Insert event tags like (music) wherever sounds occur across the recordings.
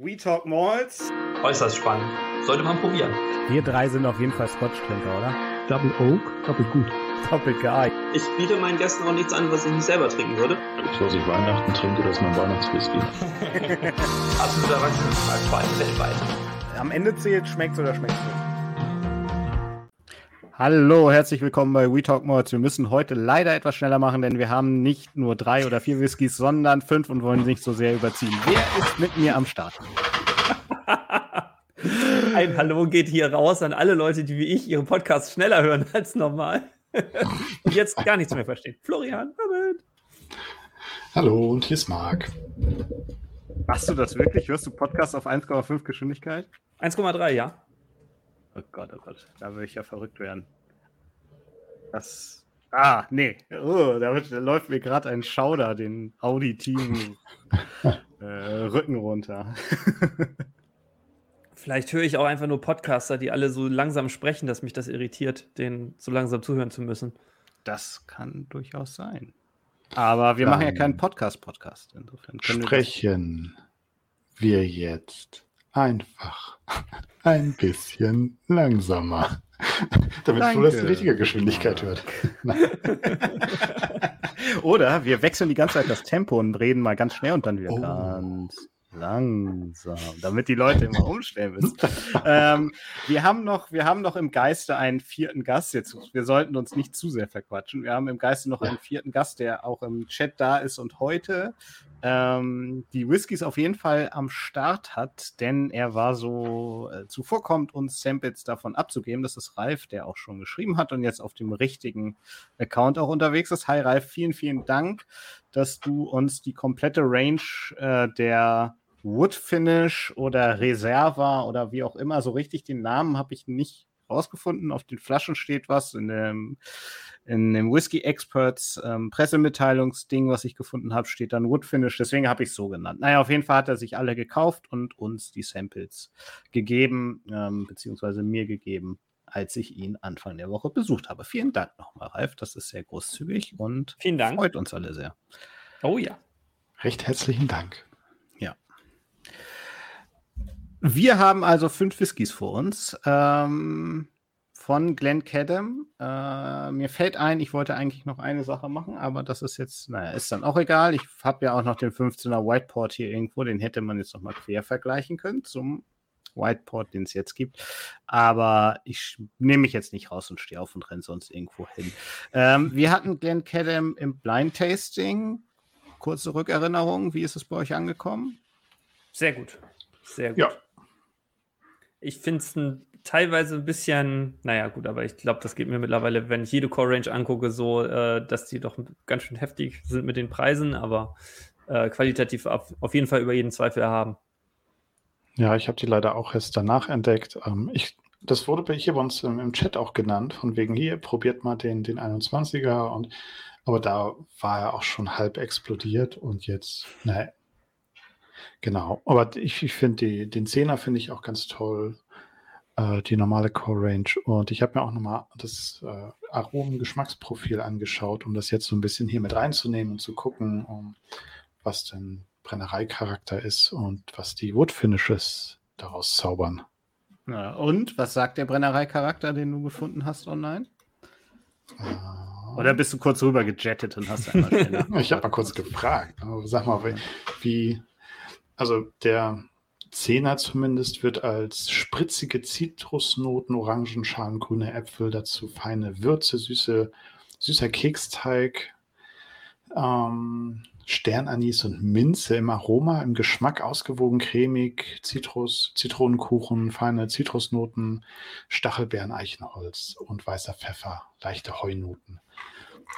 We Talk Malls. Äußerst spannend. Sollte man probieren. Wir drei sind auf jeden Fall Scotch-Trinker, oder? Double Oak, doppelt gut. Doppelt geeignet. Ich biete meinen Gästen auch nichts an, was ich nicht selber trinken würde. Was ich Weihnachten trinke, das ist mein Weihnachtswhisky. (laughs) Absoluter Erwachsenenschlag, vor allem weltweit. Am Ende zählt, schmeckt's oder schmeckt's nicht. Hallo, herzlich willkommen bei We Talk Malls. Wir müssen heute leider etwas schneller machen, denn wir haben nicht nur drei oder vier Whiskys, sondern fünf und wollen nicht so sehr überziehen. Wer ist mit mir am Start? (laughs) Ein Hallo geht hier raus an alle Leute, die wie ich ihre Podcasts schneller hören (laughs) als normal. und jetzt gar nichts mehr verstehen. Florian, Robert. Hallo, und hier ist Marc. Machst du das wirklich? Hörst du Podcasts auf 1,5 Geschwindigkeit? 1,3, ja. Oh Gott, oh Gott, da würde ich ja verrückt werden. Das. Ah, nee. Oh, da, wird, da läuft mir gerade ein Schauder den Audi-Team (laughs) äh, Rücken runter. (laughs) Vielleicht höre ich auch einfach nur Podcaster, die alle so langsam sprechen, dass mich das irritiert, denen so langsam zuhören zu müssen. Das kann durchaus sein. Aber wir machen ja keinen Podcast-Podcast. Insofern können Sprechen wir jetzt einfach ein bisschen langsamer. (laughs) Damit Danke. Flo das die richtige Geschwindigkeit hört. (laughs) Oder wir wechseln die ganze Zeit das Tempo und reden mal ganz schnell und dann wieder Oh. ganz langsam, damit die Leute immer umstellen müssen. ähm, wir, haben noch, wir haben noch im Geiste einen vierten Gast. Jetzt, wir sollten uns nicht zu sehr verquatschen. Wir haben im Geiste noch einen vierten Gast, der auch im Chat da ist und heute ähm, die Whiskys auf jeden Fall am Start hat, denn er war so äh, zuvorkommt, uns Samples davon abzugeben. Das ist Ralf, der auch schon geschrieben hat und jetzt auf dem richtigen Account auch unterwegs ist. Hi Ralf, vielen, vielen Dank, dass du uns die komplette Range äh, der Wood Finish oder Reserva oder wie auch immer, so richtig den Namen habe ich nicht rausgefunden. Auf den Flaschen steht was, in dem, in dem Whisky Experts ähm, Pressemitteilungsding, was ich gefunden habe, steht dann Wood Finish. Deswegen habe ich es so genannt. Naja, auf jeden Fall hat er sich alle gekauft und uns die Samples gegeben, ähm, beziehungsweise mir gegeben, als ich ihn Anfang der Woche besucht habe. Vielen Dank nochmal, Ralf. Das ist sehr großzügig und Vielen Dank. freut uns alle sehr. Oh ja. Recht herzlichen Dank. Wir haben also fünf Whiskys vor uns. Ähm, von Glenn Cadam. Äh, mir fällt ein, ich wollte eigentlich noch eine Sache machen, aber das ist jetzt, naja, ist dann auch egal. Ich habe ja auch noch den 15er Whiteport hier irgendwo, den hätte man jetzt noch mal quer vergleichen können zum Whiteport, den es jetzt gibt. Aber ich nehme mich jetzt nicht raus und stehe auf und renne sonst irgendwo hin. Ähm, wir hatten Glenn Cadam im Blind Tasting. Kurze Rückerinnerung, wie ist es bei euch angekommen? Sehr gut. Sehr gut. Ja. Ich finde es teilweise ein bisschen, naja, gut, aber ich glaube, das geht mir mittlerweile, wenn ich jede Core Range angucke, so, äh, dass die doch ganz schön heftig sind mit den Preisen, aber äh, qualitativ auf, auf jeden Fall über jeden Zweifel erhaben. Ja, ich habe die leider auch erst danach entdeckt. Ähm, ich, das wurde bei hier bei uns im, im Chat auch genannt, von wegen hier, probiert mal den, den 21er und aber da war er auch schon halb explodiert und jetzt, ne, genau. Aber ich, ich finde den 10er finde ich auch ganz toll, äh, die normale Core Range. Und ich habe mir auch nochmal das äh, Aromen-Geschmacksprofil angeschaut, um das jetzt so ein bisschen hier mit reinzunehmen und zu gucken, um, was denn Brennereicharakter ist und was die Wood Finishes daraus zaubern. Ja, und was sagt der Brennereicharakter, den du gefunden hast online? Äh, Oder bist du kurz rüber gejettet und hast einmal (laughs) ich habe mal kurz gefragt. aber Sag mal, wie- wie, also der Zehner zumindest wird als spritzige Zitrusnoten, Orangenschalen, grüne Äpfel, dazu feine Würze, süße, süßer Keksteig, ähm, Sternanis und Minze im Aroma, im Geschmack ausgewogen cremig, Zitrus, Zitronenkuchen, feine Zitrusnoten, Stachelbeeren, Eichenholz und weißer Pfeffer, leichte Heunoten.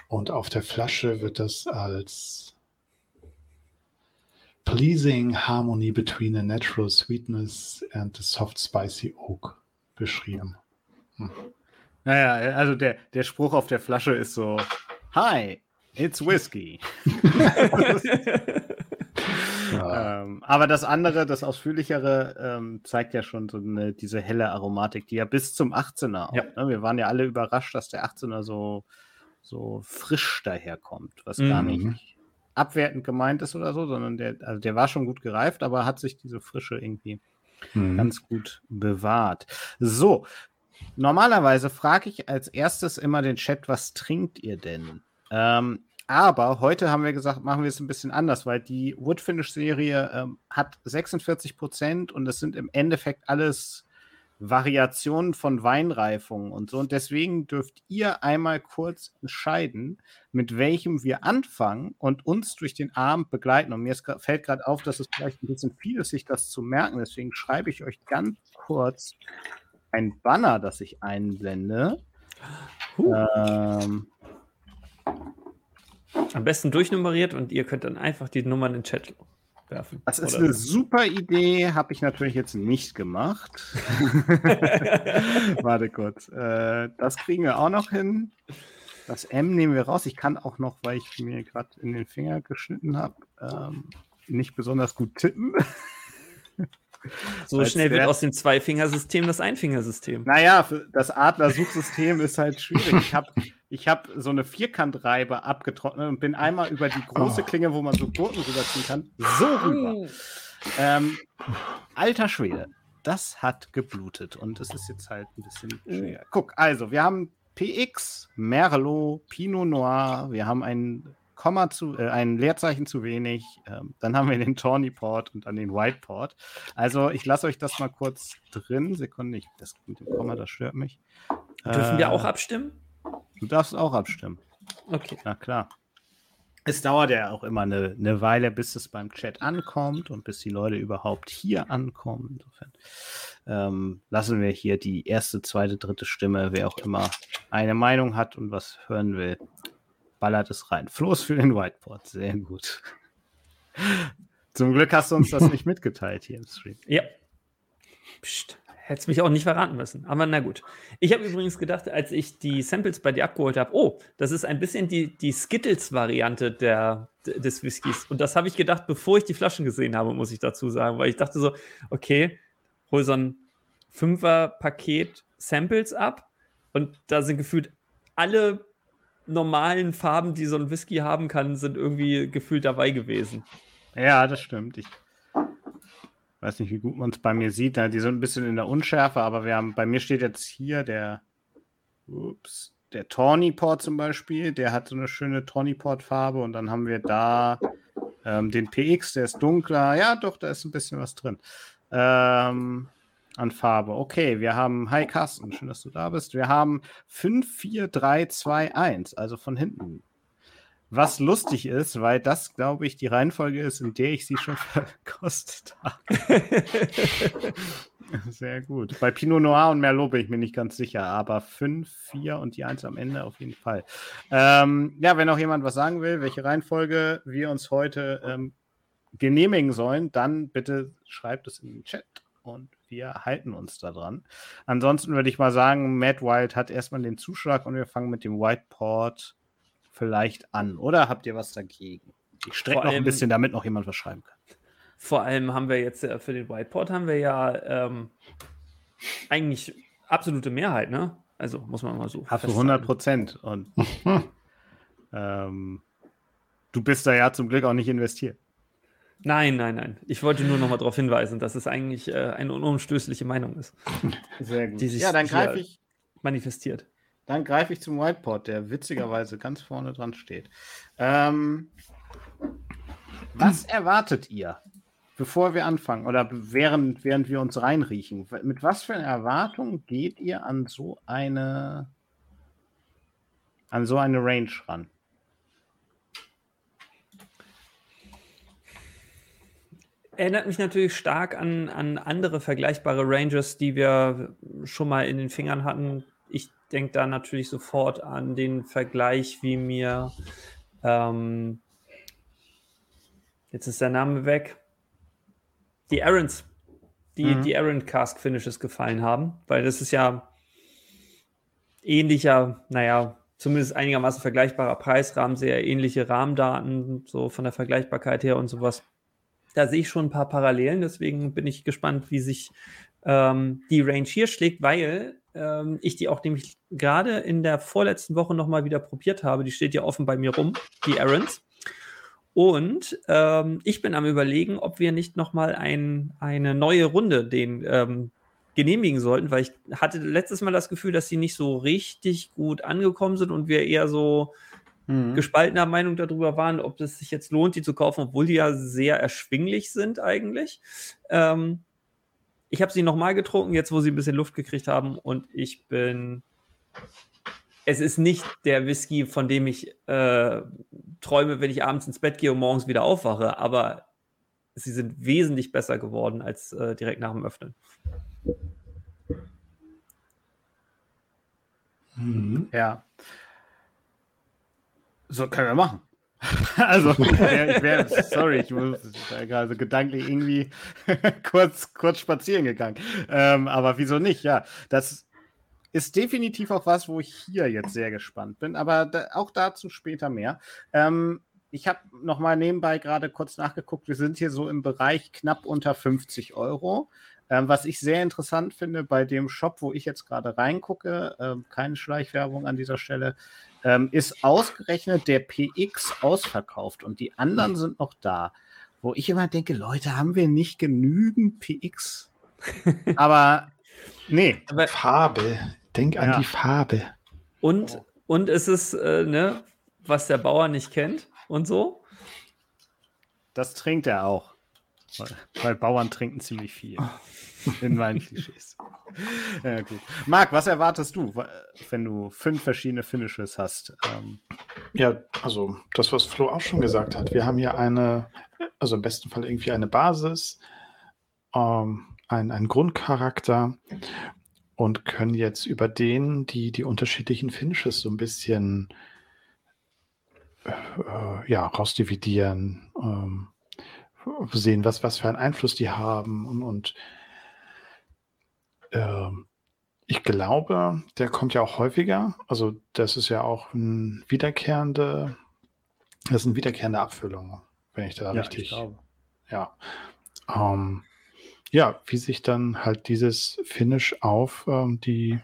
Und auf der Flasche wird das als pleasing harmony between a natural sweetness and the soft spicy oak beschrieben. Naja, also der, der Spruch auf der Flasche ist so: Hi, it's whiskey. (laughs) Ja, ähm, aber das andere, das ausführlichere, ähm, zeigt ja schon so eine, diese helle Aromatik, die ja bis zum 18er auch, Ja. ne? Wir waren ja alle überrascht, dass der 18er so, so frisch daherkommt, was gar Mhm. nicht abwertend gemeint ist oder so, sondern der, also der war schon gut gereift, aber hat sich diese Frische irgendwie mhm. ganz gut bewahrt. So, normalerweise frage ich als erstes immer den Chat, was trinkt ihr denn? Ähm, aber heute haben wir gesagt, machen wir es ein bisschen anders, weil die Woodfinish-Serie ähm, hat 46 Prozent und es sind im Endeffekt alles Variationen von Weinreifungen und so. Und deswegen dürft ihr einmal kurz entscheiden, mit welchem wir anfangen und uns durch den Abend begleiten. Und mir fällt gerade auf, dass es vielleicht ein bisschen viel ist, sich das zu merken. Deswegen schreibe ich euch ganz kurz ein Banner, das ich einblende. Huh. Ähm, Am besten durchnummeriert und ihr könnt dann einfach die Nummern in den Chat werfen. Das ist oder? eine super Idee, habe ich natürlich jetzt nicht gemacht. (laughs) Warte kurz. Äh, das kriegen wir auch noch hin. Das M nehmen wir raus. Ich kann auch noch, weil ich mir gerade in den Finger geschnitten habe, ähm, nicht besonders gut tippen. So schnell wird aus dem Zwei-Fingersystem das Einfingersystem. Naja, das Adler-Suchsystem ist halt schwierig. Ich habe ich hab so eine Vierkantreibe abgetrocknet und bin einmal über die große oh. Klinge, wo man so Gurken rüberziehen kann, so rüber. Ähm, alter Schwede, das hat geblutet und es ist jetzt halt ein bisschen schwer. Guck, also, wir haben PX, Merlot, Pinot Noir, wir haben einen Komma zu, äh, ein Leerzeichen zu wenig. Ähm, dann haben wir den Tawny Port und dann den White Port. Also ich lasse euch das mal kurz drin. Sekunde, ich, das mit dem Komma, das stört mich. Dürfen äh, wir auch abstimmen? Du darfst auch abstimmen. Okay. Na klar. Es dauert ja auch immer eine, eine, Weile, bis es beim Chat ankommt und bis die Leute überhaupt hier ankommen. Insofern ähm, lassen wir hier die erste, zweite, dritte Stimme, wer auch immer eine Meinung hat und was hören will, ballert es rein. Floß für den Whiteboard, sehr gut. Zum Glück hast du uns das (laughs) nicht mitgeteilt hier im Stream. Ja. Psst. Hättest mich auch nicht verraten müssen. Aber na gut. Ich habe übrigens gedacht, als ich die Samples bei dir abgeholt habe, oh, das ist ein bisschen die, die Skittles-Variante des Whiskys. Und das habe ich gedacht, bevor ich die Flaschen gesehen habe, muss ich dazu sagen. Weil ich dachte so, okay, hol so ein Fünfer-Paket Samples ab. Und da sind gefühlt alle normalen Farben, die so ein Whisky haben kann, sind irgendwie gefühlt dabei gewesen. Ja, das stimmt. Ich weiß nicht, wie gut man es bei mir sieht. Die sind ein bisschen in der Unschärfe, aber wir haben, bei mir steht jetzt hier der, ups, der Tawny Port zum Beispiel. Der hat so eine schöne Tawny Port Farbe und dann haben wir da ähm, den PX, der ist dunkler. Ja, doch, da ist ein bisschen was drin. Ähm, an Farbe. Okay, wir haben, hi Carsten, schön, dass du da bist. Wir haben 5, 4, 3, 2, 1, also von hinten. Was lustig ist, weil das, glaube ich, die Reihenfolge ist, in der ich sie schon (laughs) verkostet habe. (laughs) Sehr gut. Bei Pinot Noir und Merlot bin ich mir nicht ganz sicher, aber 5, 4 und die 1 am Ende auf jeden Fall. Ähm, ja, wenn noch jemand was sagen will, welche Reihenfolge wir uns heute ähm, genehmigen sollen, dann bitte schreibt es in den Chat und wir halten uns da dran. Ansonsten würde ich mal sagen, Matt Wild hat erstmal den Zuschlag und wir fangen mit dem Whiteport vielleicht an. Oder habt ihr was dagegen? Ich strecke noch ein bisschen, damit noch jemand was schreiben kann. Vor allem haben wir jetzt für den Whiteport haben wir ja ähm, eigentlich absolute Mehrheit, ne? Also muss man mal so. Hast du 100 Prozent und (laughs) ähm, du bist da ja zum Glück auch nicht investiert. Nein, nein, nein. Ich wollte nur noch mal darauf hinweisen, dass es eigentlich äh, eine unumstößliche Meinung ist. (laughs) Sehr gut. Die sich ja, dann greife ich manifestiert. Dann greife ich zum Whiteboard, der witzigerweise ganz vorne dran steht. Ähm, was erwartet ihr, bevor wir anfangen oder während, während wir uns reinriechen? Mit was für einer Erwartung geht ihr an so eine an so eine Range ran? erinnert mich natürlich stark an, an andere vergleichbare Rangers, die wir schon mal in den Fingern hatten. Ich denke da natürlich sofort an den Vergleich, wie mir ähm, jetzt ist der Name weg. Die Aarons, die, mhm. die Aaron Cask Finishes gefallen haben, weil das ist ja ähnlicher, naja, zumindest einigermaßen vergleichbarer Preisrahmen, sehr ähnliche Rahmendaten, so von der Vergleichbarkeit her und sowas da sehe ich schon ein paar Parallelen, deswegen bin ich gespannt, wie sich ähm, die Range hier schlägt, weil ähm, ich die auch nämlich gerade in der vorletzten Woche nochmal wieder probiert habe. Die steht ja offen bei mir rum, die Errands. Und ähm, ich bin am Überlegen, ob wir nicht nochmal ein, eine neue Runde den ähm, genehmigen sollten, weil ich hatte letztes Mal das Gefühl, dass sie nicht so richtig gut angekommen sind und wir eher so mhm. gespaltener Meinung darüber waren, ob es sich jetzt lohnt, die zu kaufen, obwohl die ja sehr erschwinglich sind eigentlich. Ähm, ich habe sie nochmal getrunken, jetzt wo sie ein bisschen Luft gekriegt haben und ich bin es ist nicht der Whisky, von dem ich äh, träume, wenn ich abends ins Bett gehe und morgens wieder aufwache, aber sie sind wesentlich besser geworden als äh, direkt nach dem Öffnen. Mhm. Ja. So können wir machen. (laughs) also, (laughs) ich wäre, sorry, ich muss gerade gedanklich irgendwie (laughs) kurz, kurz spazieren gegangen. Ähm, aber wieso nicht? Ja, das ist definitiv auch was, wo ich hier jetzt sehr gespannt bin, aber da, auch dazu später mehr. Ähm, ich habe nochmal nebenbei gerade kurz nachgeguckt. Wir sind hier so im Bereich knapp unter 50 Euro. Ähm, was ich sehr interessant finde bei dem Shop, wo ich jetzt gerade reingucke, ähm, keine Schleichwerbung an dieser Stelle, ähm, ist ausgerechnet der PX ausverkauft und die anderen sind noch da. Wo ich immer denke, Leute, haben wir nicht genügend PX? (laughs) Aber nee. Aber Farbe. Denk an die Farbe. Und, oh. und es ist, äh, ne, was der Bauer nicht kennt und so. Das trinkt er auch. Weil, weil Bauern trinken ziemlich viel. In meinen Klischees. Ja, gut. Marc, was erwartest du, wenn du fünf verschiedene Finishes hast? Ähm, ja, also das, was Flo auch schon gesagt hat. Wir haben hier eine, also im besten Fall irgendwie eine Basis, ähm, ein, einen Grundcharakter und können jetzt über den die, die unterschiedlichen Finishes so ein bisschen äh, ja, rausdividieren, ähm, sehen, was, was für einen Einfluss die haben und, und äh, ich glaube, der kommt ja auch häufiger. Also das ist ja auch ein wiederkehrende, das sind wiederkehrende Abfüllungen, wenn ich da ja, richtig. Ich ja. Ähm, ja, wie sich dann halt dieses Finish auf ähm, die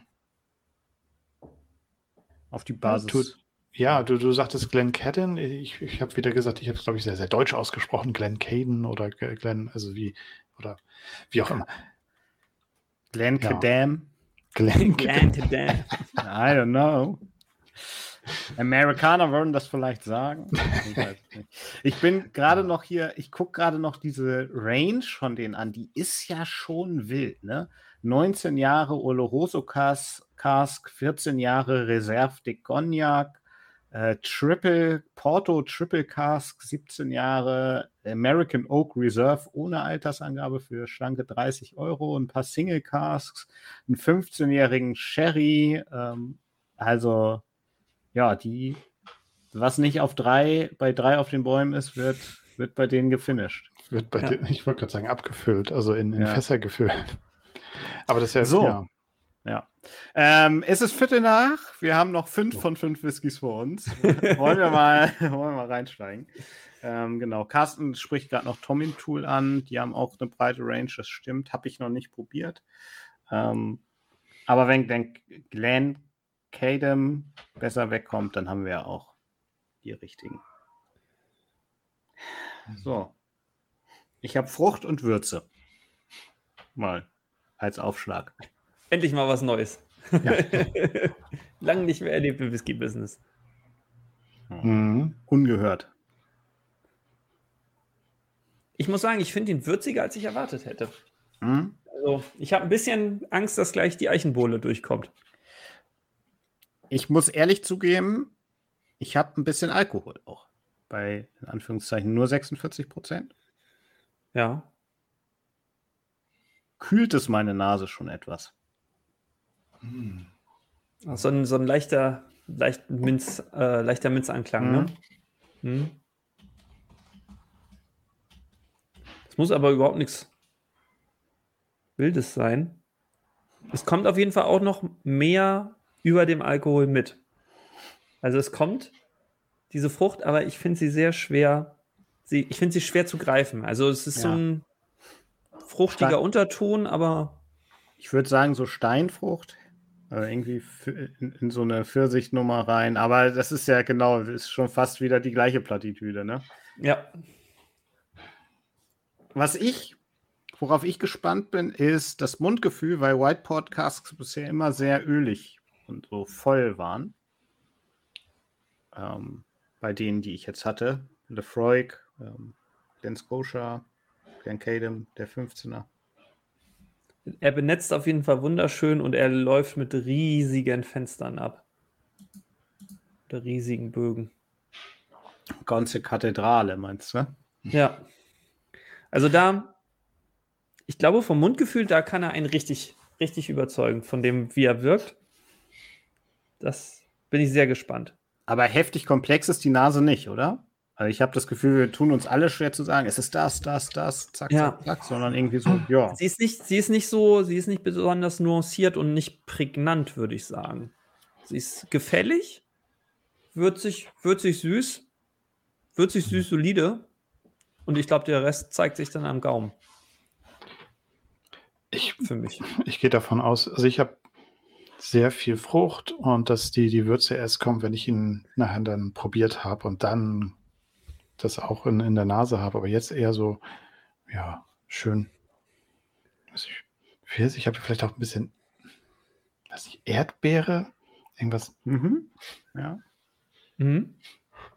auf die Basis. Tut, ja, du, du sagtest Glenn Cadden. Ich, ich habe wieder gesagt, ich habe es, glaube ich, sehr, sehr deutsch ausgesprochen. Glenn Caden oder Glenn, also wie, oder wie auch immer. Glenn ja. Cadam. Glenn Cadam. I don't know. Amerikaner würden das vielleicht sagen. (laughs) Ich bin gerade noch hier, ich gucke gerade noch diese Range von denen an. Die ist ja schon wild, ne? 19 Jahre Oloroso Cask, 14 Jahre Reserve de Cognac, äh, Triple Porto Triple Cask, 17 Jahre American Oak Reserve ohne Altersangabe für schlanke 30 Euro, ein paar Single Casks, einen 15-jährigen Sherry, ähm, also ja, die, was nicht auf drei, bei drei auf den Bäumen ist, wird, wird bei denen gefinisht. Wird bei ja. denen, ich wollte gerade sagen, abgefüllt, also in, in ja. Fässer gefüllt. Aber das ist ja so. Ja. ja. Ähm, es ist Viertel nach. Wir haben noch fünf von fünf Whiskys vor uns. wollen, wir mal, (laughs) wollen wir mal reinsteigen. Ähm, genau. Carsten spricht gerade noch Tomin Tool an. Die haben auch eine breite Range, das stimmt. Habe ich noch nicht probiert. Ähm, aber wenn, wenn Glenn Cadem besser wegkommt, dann haben wir ja auch die richtigen. So. Ich habe Frucht und Würze. Mal als Aufschlag. Endlich mal was Neues. Ja. (laughs) Lang nicht mehr erlebt im Whisky-Business. Mhm. Ungehört. Ich muss sagen, ich finde ihn würziger, als ich erwartet hätte. Mhm. Also, ich habe ein bisschen Angst, dass gleich die Eichenbohle durchkommt. Ich muss ehrlich zugeben, ich habe ein bisschen Alkohol auch. Bei, in Anführungszeichen, nur 46 Prozent. Ja. Kühlt es meine Nase schon etwas. Hm. So, ein, so ein leichter, leicht Minz, äh, leichter Minzanklang, ne? mhm. Hm. Es muss aber überhaupt nichts Wildes sein. Es kommt auf jeden Fall auch noch mehr über dem Alkohol mit. Also es kommt diese Frucht, aber ich finde sie sehr schwer. Sie, ich finde sie schwer zu greifen. Also es ist ja. so ein fruchtiger Stein Unterton, aber. Ich würde sagen, so Steinfrucht Also irgendwie in, in, so eine Pfirsichnummer rein. Aber das ist ja genau, ist schon fast wieder die gleiche Plattitüde, ne? Ja. Was ich, worauf ich gespannt bin, ist das Mundgefühl, weil White Podcasts bisher immer sehr ölig und so voll waren. Ähm, bei denen, die ich jetzt hatte. Lefroy, ähm, Glen Scotia, Glen Cadem, der 15er. Er benetzt auf jeden Fall wunderschön und er läuft mit riesigen Fenstern ab. Oder riesigen Bögen. Ganze Kathedrale, meinst du? Ja. Also da, ich glaube, vom Mundgefühl, da kann er einen richtig, richtig überzeugen, von dem, wie er wirkt. Das bin ich sehr gespannt. Aber heftig komplex ist die Nase nicht, oder? Also ich habe das Gefühl, wir tun uns alle schwer zu sagen, es ist das, das, das, zack, ja. zack, zack, sondern irgendwie so, ja. Sie ist nicht, sie ist nicht so, sie ist nicht besonders nuanciert und nicht prägnant, würde ich sagen. Sie ist gefällig, würzig, würzig süß, würzig süß solide und ich glaube, der Rest zeigt sich dann am Gaumen. Ich, für mich. (laughs) Ich gehe davon aus, also ich habe sehr viel Frucht und dass die, die Würze erst kommt, wenn ich ihn nachher dann probiert habe und dann das auch in, in der Nase habe. Aber jetzt eher so, ja, schön. Ich, ich habe vielleicht auch ein bisschen, was ich, Erdbeere, irgendwas. Mhm. Ja. Mhm.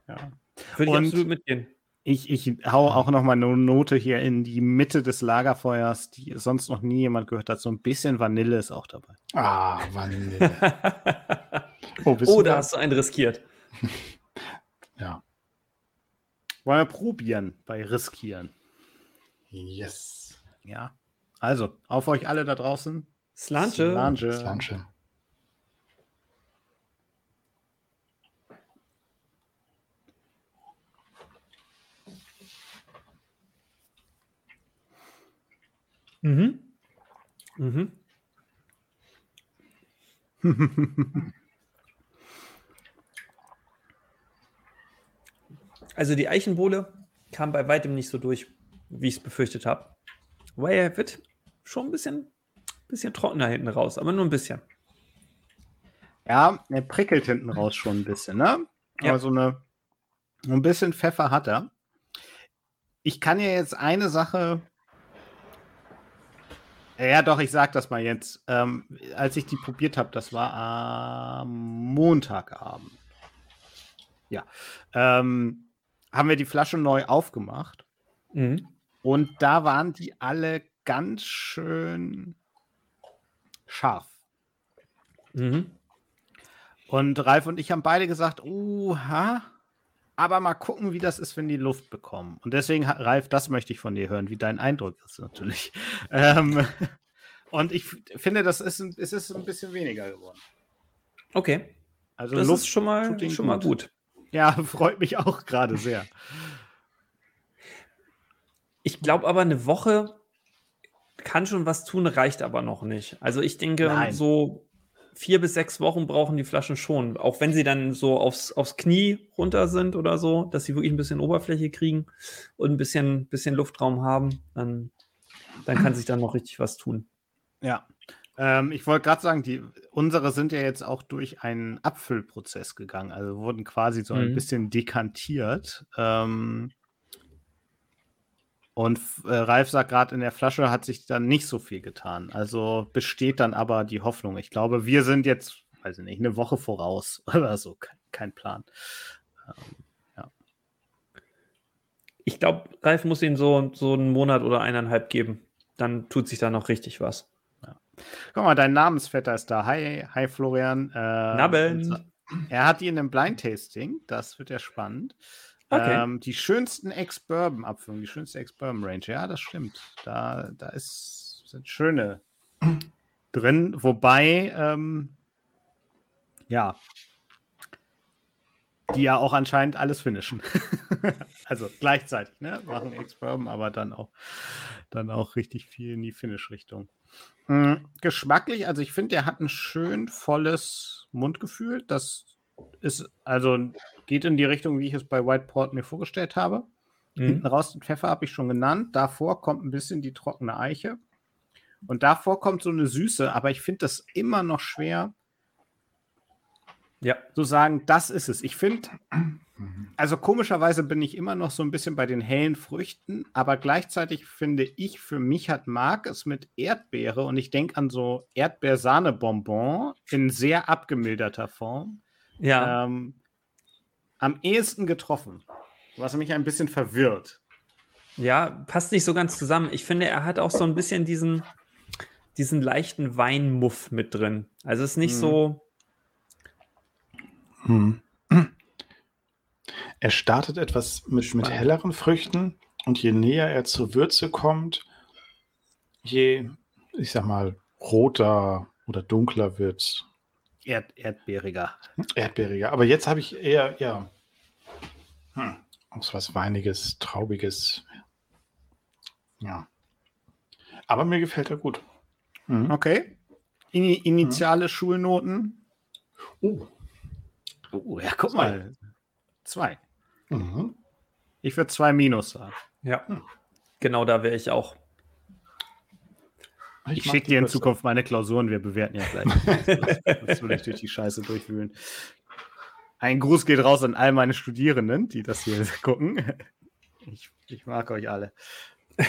Ja. Würde ich und absolut mitgehen. Ich, ich hau auch noch mal eine Note hier in die Mitte des Lagerfeuers, die sonst noch nie jemand gehört hat. So ein bisschen Vanille ist auch dabei. Ah, Vanille. (laughs) oh, oh da hast du einen riskiert. (laughs) ja. Wollen wir probieren bei Riskieren? Yes. Ja. Also, auf euch alle da draußen. Slanche. Slanche. Slanche. Mhm. Mhm. (laughs) (laughs) also die Eichenbohle kam bei weitem nicht so durch, wie ich es befürchtet habe. Weil er wird schon ein bisschen, bisschen trockener hinten raus, aber nur ein bisschen. Ja, er prickelt hinten raus schon ein bisschen, ne? Ja. Aber so eine, ein bisschen Pfeffer hat er. Ich kann ja jetzt eine Sache ja, doch, ich sag das mal jetzt. Ähm, als ich die probiert habe, das war am Montagabend. Ja. Ähm, haben wir die Flasche neu aufgemacht. Mhm. Und da waren die alle ganz schön scharf. Mhm. Und Ralf und ich haben beide gesagt, oha, aber mal gucken, wie das ist, wenn die Luft bekommen. Und deswegen, Ralf, das möchte ich von dir hören, wie dein Eindruck ist natürlich. (laughs) Ähm, und ich finde, das ist ein, es ist ein bisschen weniger geworden. Okay. Also das Luft ist schon mal, schon mal gut. Ja, (laughs) freut mich auch gerade sehr. Ich glaube aber, eine Woche kann schon was tun, reicht aber noch nicht. Also ich denke, Nein. so vier bis sechs Wochen brauchen die Flaschen schon. Auch wenn sie dann so aufs, aufs Knie runter sind oder so, dass sie wirklich ein bisschen Oberfläche kriegen und ein bisschen, bisschen Luftraum haben, dann, dann kann sich dann noch richtig was tun. Ja. Ähm, ich wollte gerade sagen, die, unsere sind ja jetzt auch durch einen Abfüllprozess gegangen. Also wurden quasi so ein mhm. bisschen dekantiert. Ähm, und äh, Ralf sagt gerade, in der Flasche hat sich dann nicht so viel getan. Also besteht dann aber die Hoffnung. Ich glaube, wir sind jetzt, weiß ich nicht, eine Woche voraus (laughs) oder so. Kein, kein Plan. Ähm, ja. Ich glaube, Ralf muss ihn so, so einen Monat oder eineinhalb geben. Dann tut sich da noch richtig was. Guck mal, dein Namensvetter ist da. Hi, hi Florian. Äh, Nabeln. Er hat in einem Blind Tasting. Das wird ja spannend. Okay. Ähm, die schönsten Ex-Bourbon-Abfüllungen, die schönste Ex-Bourbon-Range. Ja, das stimmt. Da, da ist, sind schöne drin. Wobei, ähm, ja, die ja auch anscheinend alles finishen. (laughs) also gleichzeitig, ne? Machen Ex-Bourbon, aber dann auch, dann auch richtig viel in die Finish-Richtung. Mhm. Geschmacklich, also ich finde, der hat ein schön volles Mundgefühl. Das ist also geht in die Richtung, wie ich es bei Whiteport mir vorgestellt habe. Mhm. Hinten raus den Pfeffer habe ich schon genannt. Davor kommt ein bisschen die trockene Eiche. Und davor kommt so eine Süße, aber ich finde das immer noch schwer, ja. so sagen, das ist es. Ich finde, also komischerweise bin ich immer noch so ein bisschen bei den hellen Früchten, aber gleichzeitig finde ich, für mich hat Marc es mit Erdbeere und ich denke an so Erdbeersahne-Bonbon in sehr abgemilderter Form. Ja. Ähm, am ehesten getroffen, was mich ein bisschen verwirrt. Ja, passt nicht so ganz zusammen. Ich finde, er hat auch so ein bisschen diesen, diesen leichten Weinmuff mit drin. Also es ist nicht hm. so. Hm. Er startet etwas mit, mit helleren Früchten und je näher er zur Würze kommt, je, ich sag mal, roter oder dunkler wird. Erd, erdbeeriger. Erdbeeriger. Aber jetzt habe ich eher, ja, hm, was Weiniges, Traubiges. Ja. Aber mir gefällt er gut. Mhm. Okay. In, initiale mhm. Schulnoten. Oh. Oh, ja, guck zwei. mal. Zwei. Mhm. Ich würde zwei Minus sagen. Ja. Hm. Genau da wäre ich auch. Ich, ich schicke dir in Zukunft meine Klausuren, wir bewerten ja gleich. (laughs) das will ich durch die Scheiße durchwühlen. Ein Gruß geht raus an all meine Studierenden, die das hier (laughs) gucken. Ich, ich mag euch alle. (laughs)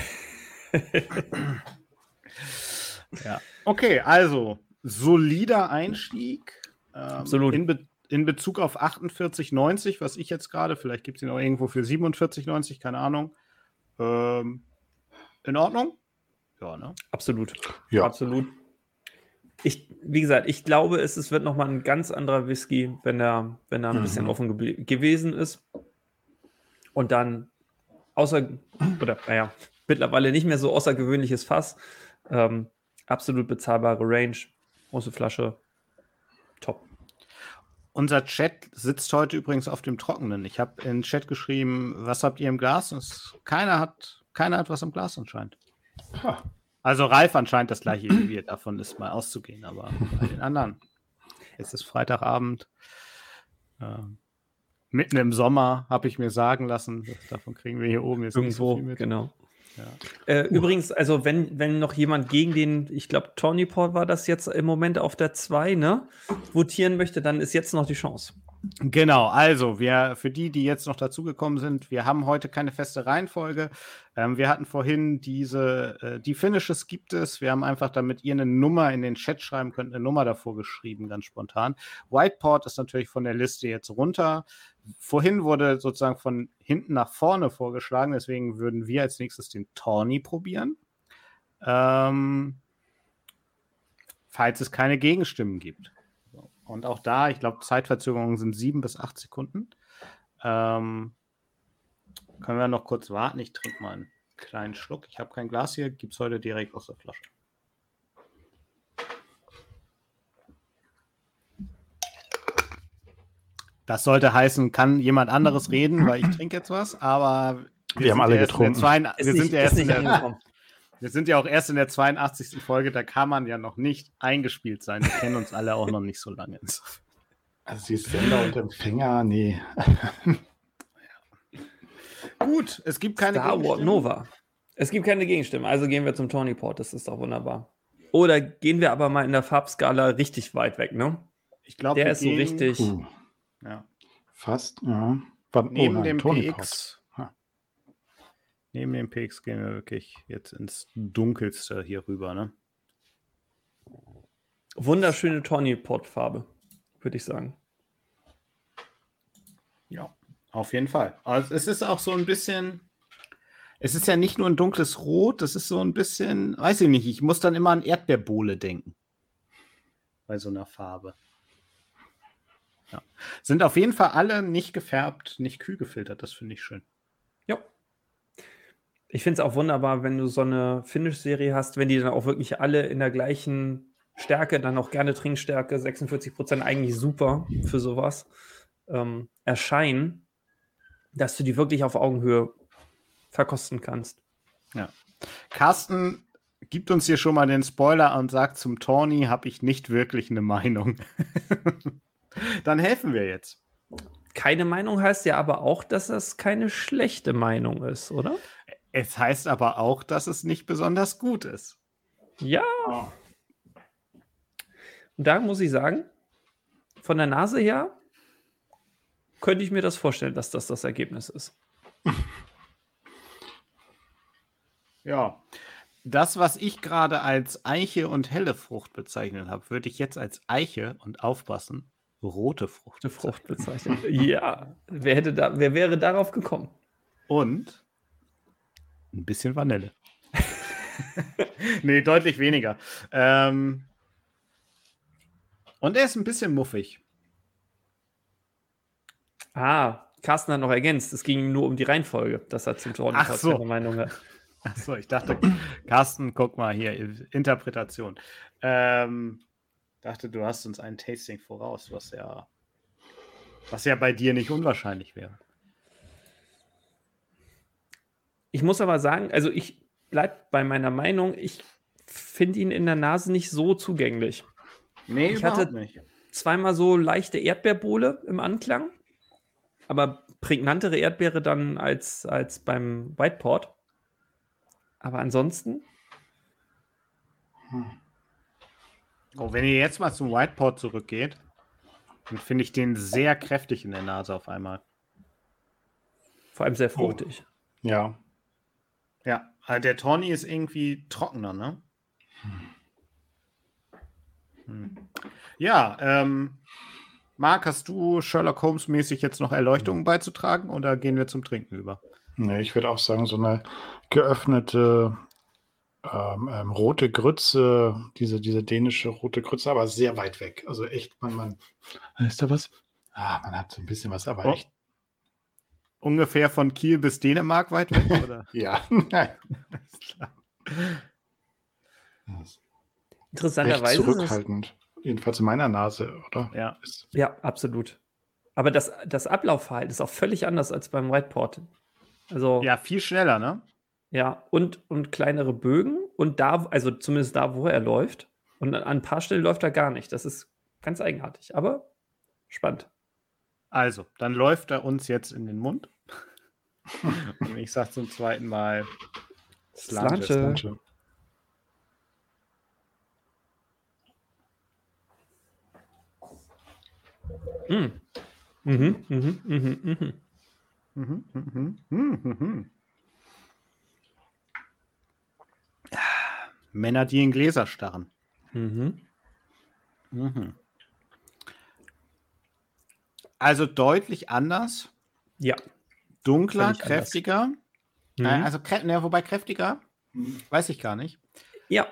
ja. Okay, also solider Einstieg. Ähm, Absolut. In, Be in Bezug auf 48,90, was ich jetzt gerade, vielleicht gibt es ihn auch irgendwo für 47,90, keine Ahnung. Ähm, in Ordnung? Ja, ne? Absolut. Ja. Absolut. Ich, wie gesagt, ich glaube, es, es wird nochmal ein ganz anderer Whisky, wenn er, wenn er ein mhm. bisschen offen ge gewesen ist. Und dann außer, oder naja, mittlerweile nicht mehr so außergewöhnliches Fass. Ähm, absolut bezahlbare Range, große Flasche. Unser Chat sitzt heute übrigens auf dem Trockenen. Ich habe in den Chat geschrieben, was habt ihr im Glas? Es, keiner, hat, keiner hat was im Glas anscheinend. Ha. Also Ralf anscheinend das gleiche wie wir, davon ist mal auszugehen, aber bei den anderen. Es ist Freitagabend. Äh, mitten im Sommer, habe ich mir sagen lassen. Davon kriegen wir hier oben jetzt Irgendwo, so genau. Ja. Äh, übrigens, also wenn, wenn noch jemand gegen den, ich glaube, Tony Paul war das jetzt im Moment auf der 2, ne, votieren möchte, dann ist jetzt noch die Chance. Genau, also wir, für die, die jetzt noch dazugekommen sind, wir haben heute keine feste Reihenfolge. Ähm, wir hatten vorhin diese, äh, die Finishes gibt es. Wir haben einfach, damit ihr eine Nummer in den Chat schreiben könnt, eine Nummer davor geschrieben, ganz spontan. Whiteport ist natürlich von der Liste jetzt runter. Vorhin wurde sozusagen von hinten nach vorne vorgeschlagen, deswegen würden wir als nächstes den Tawny probieren. Ähm, falls es keine Gegenstimmen gibt. Und auch da, ich glaube, Zeitverzögerungen sind sieben bis acht Sekunden. Ähm, können wir noch kurz warten? Ich trinke mal einen kleinen Schluck. Ich habe kein Glas hier, gibt es heute direkt aus der Flasche. Das sollte heißen, kann jemand anderes reden, weil ich trinke jetzt was, aber wir, wir haben alle getrunken. Zwei, wir, sind ja erst in der, wir sind ja auch erst in der 82. Folge, da kann man ja noch nicht eingespielt sein. Wir kennen uns alle auch noch nicht so lange. Also die Sender und Empfänger, nee. (laughs) Gut, es gibt keine Star Wars Nova. Es gibt keine Gegenstimme, also gehen wir zum Tony Port, das ist doch wunderbar. Oder gehen wir aber mal in der Farbskala richtig weit weg, ne? Ich glaube, der ist so richtig. Ja. Fast, ja. Neben oh nein, dem Tony PX Neben dem PX gehen wir wirklich jetzt ins Dunkelste hier rüber, ne? Wunderschöne Tawny-Pot-Farbe, würde ich sagen. Ja, auf jeden Fall. Also es ist auch so ein bisschen, es ist ja nicht nur ein dunkles Rot, das ist so ein bisschen, weiß ich nicht, ich muss dann immer an Erdbeerbohle denken. Bei so einer Farbe. Ja. Sind auf jeden Fall alle nicht gefärbt, nicht kühl gefiltert, das finde ich schön. Ich finde es auch wunderbar, wenn du so eine Finish-Serie hast, wenn die dann auch wirklich alle in der gleichen Stärke, dann auch gerne Trinkstärke, 46 Prozent, eigentlich super für sowas, ähm, erscheinen, dass du die wirklich auf Augenhöhe verkosten kannst. Ja. Carsten gibt uns hier schon mal den Spoiler und sagt, zum Tawny habe ich nicht wirklich eine Meinung. (laughs) dann helfen wir jetzt. Keine Meinung heißt ja aber auch, dass das keine schlechte Meinung ist, oder? Es heißt aber auch, dass es nicht besonders gut ist. Ja. Und da muss ich sagen, von der Nase her könnte ich mir das vorstellen, dass das das Ergebnis ist. (laughs) Ja. Das, was ich gerade als Eiche und helle Frucht bezeichnet habe, würde ich jetzt als Eiche und aufpassen, rote Frucht. Frucht bezeichnen. ja, wer, hätte da, wer wäre darauf gekommen? Und ein bisschen Vanille. (laughs) nee, deutlich weniger. Ähm, und er ist ein bisschen muffig. Ah, Carsten hat noch ergänzt, es ging nur um die Reihenfolge, dass er zum Tor (laughs) Ach so. Meinung hat. Achso, ich dachte, Carsten, guck mal hier, Interpretation. Ähm, dachte, du hast uns ein Tasting voraus, was ja, was ja bei dir nicht unwahrscheinlich wäre. Ich muss aber sagen, also ich bleibe bei meiner Meinung, ich finde ihn in der Nase nicht so zugänglich. Nee, Ich überhaupt hatte- nicht. Zweimal so leichte Erdbeerbohle im Anklang, aber prägnantere Erdbeere dann als, als beim Whiteport. Aber ansonsten, Oh, wenn ihr jetzt mal zum Whiteport zurückgeht, dann finde ich den sehr kräftig in der Nase auf einmal. vor allem sehr fruchtig. Ja. Ja, also der Tawny ist irgendwie trockener, ne? Hm. Ja, ähm, Marc, hast du Sherlock Holmes mäßig jetzt noch Erleuchtungen beizutragen oder gehen wir zum Trinken über? Nee, ich würde auch sagen, so eine geöffnete ähm, ähm, rote Grütze, diese, diese dänische rote Grütze, aber sehr weit weg. Also echt, man, man, ist da was? Ah, man hat so ein bisschen was, aber Oh. echt. Ungefähr von Kiel bis Dänemark weit weg, (laughs) oder? Ja, (laughs) Interessanterweise zurückhaltend. Jedenfalls in meiner Nase, oder? Ja. Ja, absolut. Aber das, das Ablaufverhalten ist auch völlig anders als beim Whiteport. Also, ja, viel schneller, ne? Ja, und, und kleinere Bögen und da, also zumindest da, wo er läuft. Und an ein paar Stellen läuft er gar nicht. Das ist ganz eigenartig, aber spannend. Also, dann läuft er uns jetzt in den Mund. (laughs) Und ich sag zum zweiten Mal. Mm. Mhm, mhm, mhm, mhm. Mhm, mhm, mhm, mhm. Männer, die in Gläser starren. Mhm. Mhm. Also deutlich anders, Ja. dunkler, kräftiger. Mhm. Äh, also, ne, wobei kräftiger, weiß ich gar nicht. ja,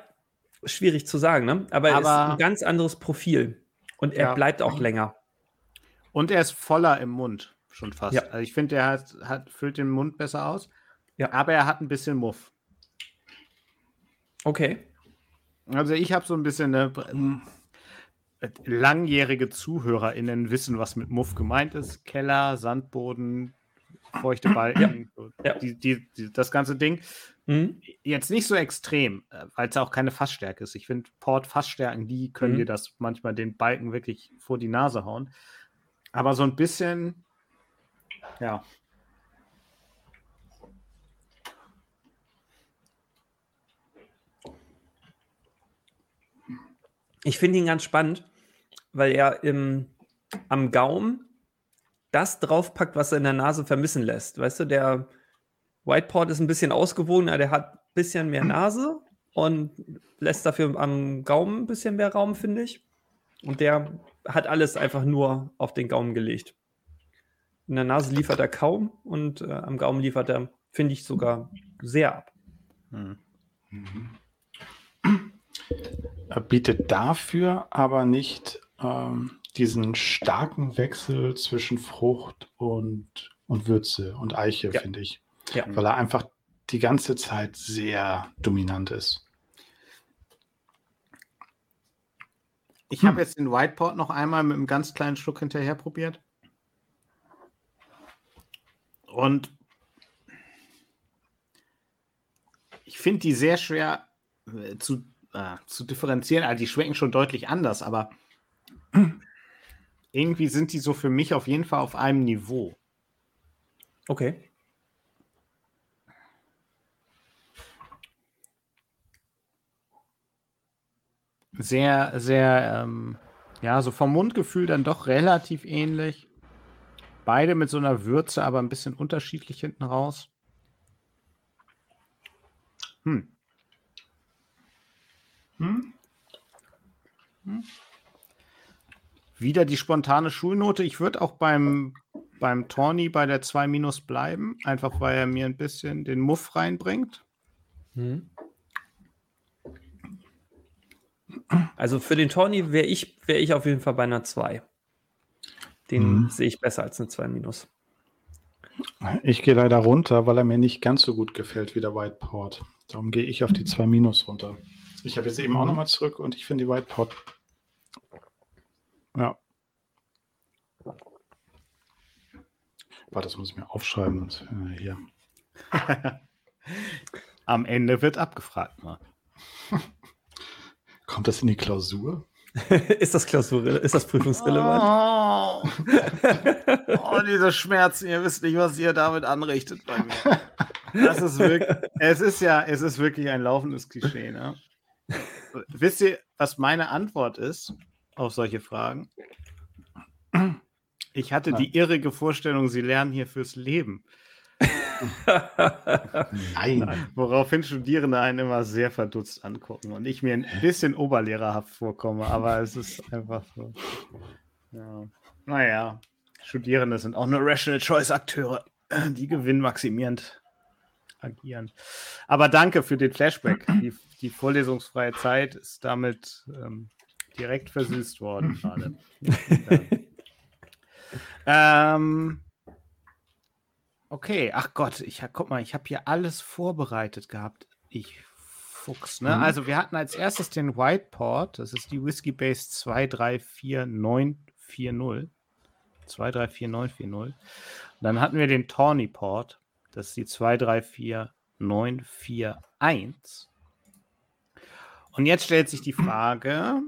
schwierig zu sagen, ne? Aber, es ist Aber- ein ganz anderes Profil. Und er Ja. bleibt auch länger. Und er ist voller im Mund, schon fast. Ja. Also ich finde, er hat, hat, füllt den Mund besser aus. Ja. Aber er hat ein bisschen Muff. Okay. Also ich habe so ein bisschen eine langjährige ZuhörerInnen wissen, was mit Muff gemeint ist. Keller, Sandboden, feuchte Balken, Ja. Die, die, die, das ganze Ding. Mhm. Jetzt nicht so extrem, äh, weil es auch keine Fassstärke ist. Ich finde, Port-Fassstärken, die können Mhm. dir das manchmal den Balken wirklich vor die Nase hauen. Aber so ein bisschen, ja. Ich finde ihn ganz spannend, weil er im, am Gaumen das draufpackt, was er in der Nase vermissen lässt. Weißt du, der Whiteport ist ein bisschen ausgewogener, der hat ein bisschen mehr Nase und lässt dafür am Gaumen ein bisschen mehr Raum, finde ich. Und der hat alles einfach nur auf den Gaumen gelegt. In der Nase liefert er kaum und äh, am Gaumen liefert er, finde ich, sogar sehr ab. Hm. Er bietet dafür aber nicht ähm, diesen starken Wechsel zwischen Frucht und, und Würze und Eiche, Ja. finde ich. Ja. Weil er einfach die ganze Zeit sehr dominant ist. Ich habe jetzt den Whiteport noch einmal mit einem ganz kleinen Schluck hinterher probiert. Und ich finde die sehr schwer äh, zu, äh, zu differenzieren. Also die schmecken schon deutlich anders, aber irgendwie sind die so für mich auf jeden Fall auf einem Niveau. Okay. Sehr, sehr ähm, Ja, so vom Mundgefühl dann doch relativ ähnlich. Beide mit so einer Würze, aber ein bisschen unterschiedlich hinten raus. Hm. Hm? Hm? Wieder die spontane Schulnote. Ich würde auch beim, beim Tawny bei der 2 Minus bleiben, einfach weil er mir ein bisschen den Muff reinbringt. Hm. Also für den Tawny wäre ich, wär ich auf jeden Fall bei einer 2. Den mhm. sehe ich besser als eine 2 minus. Ich gehe leider runter, weil er mir nicht ganz so gut gefällt wie der Whiteport. Darum gehe ich auf die 2 minus runter. Ich habe jetzt eben auch mhm. nochmal zurück und ich finde die Whiteport. Ja. Warte, das muss ich mir aufschreiben. Und, äh, hier. (laughs) Am Ende wird abgefragt, Marc. Kommt das in die Klausur? (laughs) ist das Klausur, ist das prüfungsrelevant? Oh. oh, diese Schmerzen, ihr wisst nicht, was ihr damit anrichtet bei mir. Das ist wirklich, es ist ja, es ist wirklich ein laufendes Klischee, ne? Wisst ihr, was meine Antwort ist auf solche Fragen? Ich hatte die irrige Vorstellung, sie lernen hier fürs Leben. Nein. (laughs) Woraufhin Studierende einen immer sehr verdutzt angucken und ich mir ein bisschen oberlehrerhaft vorkomme, aber es ist einfach so. Ja. Naja, Studierende sind auch nur Rational Choice Akteure, die gewinnmaximierend agieren. Aber danke für den Flashback. Die, die vorlesungsfreie Zeit ist damit ähm, direkt versüßt worden (laughs) gerade. ähm, Okay, ach Gott, ich guck mal, ich habe hier alles vorbereitet gehabt. Ich Fuchs, ne? Mhm. Also wir hatten als erstes den Whiteport, das ist die Whiskey Base 234940. 234940. Dann hatten wir den Tawny Port, das ist die 234941. Und jetzt stellt sich die Frage: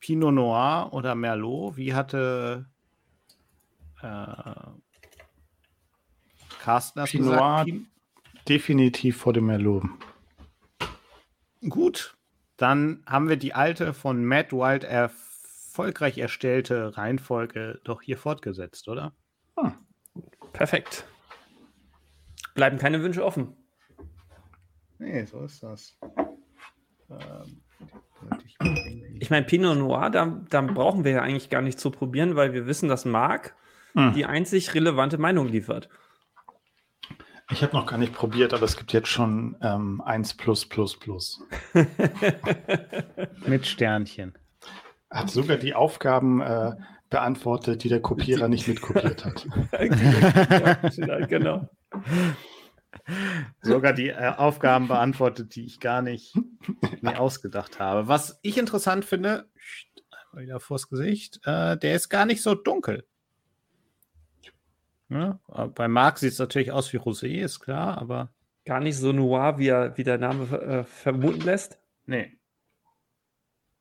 Pinot Noir oder Merlot? Wie hatte äh, Carsten hast Pinot gesagt, Pin definitiv vor dem Merlot. Gut, dann haben wir die alte von Matt Wild erfolgreich erstellte Reihenfolge doch hier fortgesetzt, oder? Hm. Perfekt. Bleiben keine Wünsche offen. Nee, so ist das. Ähm, ich meine, Pinot Noir, da, da, brauchen wir ja eigentlich gar nicht zu probieren, weil wir wissen, dass Marc hm. die einzig relevante Meinung liefert. Ich habe noch gar nicht probiert, aber es gibt jetzt schon ähm, 1 plus plus plus. (laughs) Mit Sternchen. Hat sogar die Aufgaben äh, beantwortet, die der Kopierer nicht mitkopiert hat. (laughs) genau. Sogar die äh, Aufgaben beantwortet, die ich gar nicht mir ausgedacht habe. Was ich interessant finde, einmal wieder vors Gesicht, äh, der ist gar nicht so dunkel. Ja, bei Marc sieht es natürlich aus wie Rosé, ist klar, aber. Gar nicht so noir, wie, er, wie der Name äh, vermuten lässt. Nee.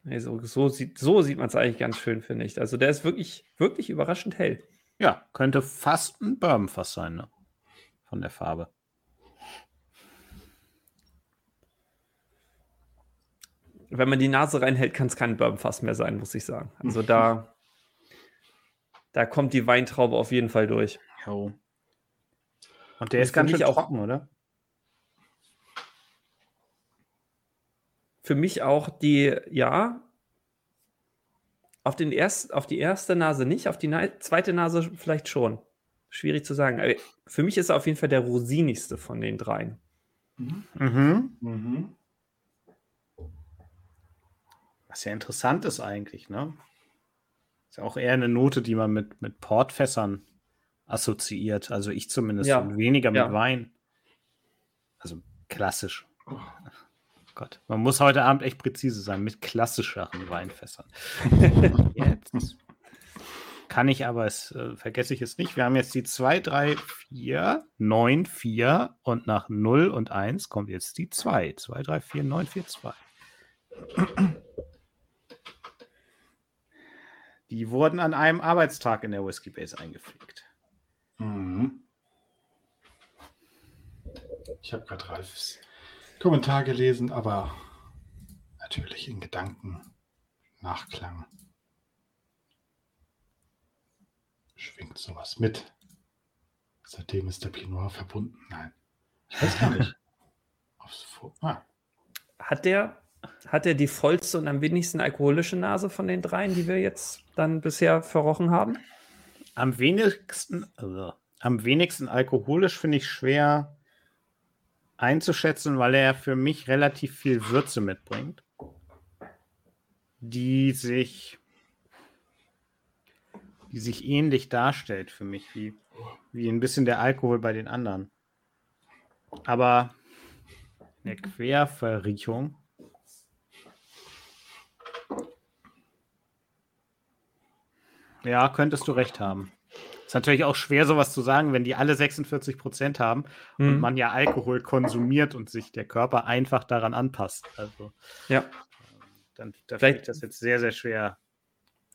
nee so, so sieht, so sieht man es eigentlich ganz schön, finde ich. Also der ist wirklich, wirklich überraschend hell. Ja, könnte fast ein Bourbonfass sein, ne? Von der Farbe. Wenn man die Nase reinhält, kann es kein Bourbonfass mehr sein, muss ich sagen. Also da, (laughs) da kommt die Weintraube auf jeden Fall durch. Jo. Und der ist ganz schön auch, trocken, oder? Für mich auch die, ja, auf, den erst, auf die erste Nase nicht, auf die Na zweite Nase vielleicht schon. Schwierig zu sagen. Aber für mich ist er auf jeden Fall der rosinigste von den dreien. Mhm. Mhm. Was ja interessant ist eigentlich, ne? Ist ja auch eher eine Note, die man mit, mit Portfässern assoziiert. Also ich zumindest ja. weniger mit ja. Wein. Also klassisch. Oh Gott, man muss heute Abend echt präzise sein mit klassischeren Weinfässern. (laughs) jetzt kann ich aber, es äh, vergesse ich es nicht. Wir haben jetzt die 2, 3, 4, 9, 4 und nach 0 und 1 kommt jetzt die 2. 2, 3, 4, 9, 4, 2. Die wurden an einem Arbeitstag in der Whiskey Base eingepflegt. Mhm. Ich habe gerade Ralfs Kommentar gelesen, aber natürlich in Gedanken Nachklang. Schwingt sowas mit. Seitdem ist der Pinot verbunden. Nein. Ich weiß gar nicht. (laughs) ah. Hat der, hat der die vollste und am wenigsten alkoholische Nase von den dreien, die wir jetzt dann bisher verrochen haben? Am wenigsten, also, am wenigsten alkoholisch finde ich schwer einzuschätzen, weil er für mich relativ viel Würze mitbringt, die sich, die sich ähnlich darstellt für mich, wie, wie ein bisschen der Alkohol bei den anderen. Aber eine Querverriechung. Ja, könntest du recht haben. Ist natürlich auch schwer, sowas zu sagen, wenn die alle 46 Prozent haben mhm. und man ja Alkohol konsumiert und sich der Körper einfach daran anpasst. Also, ja. Dann da ich das jetzt sehr, sehr schwer.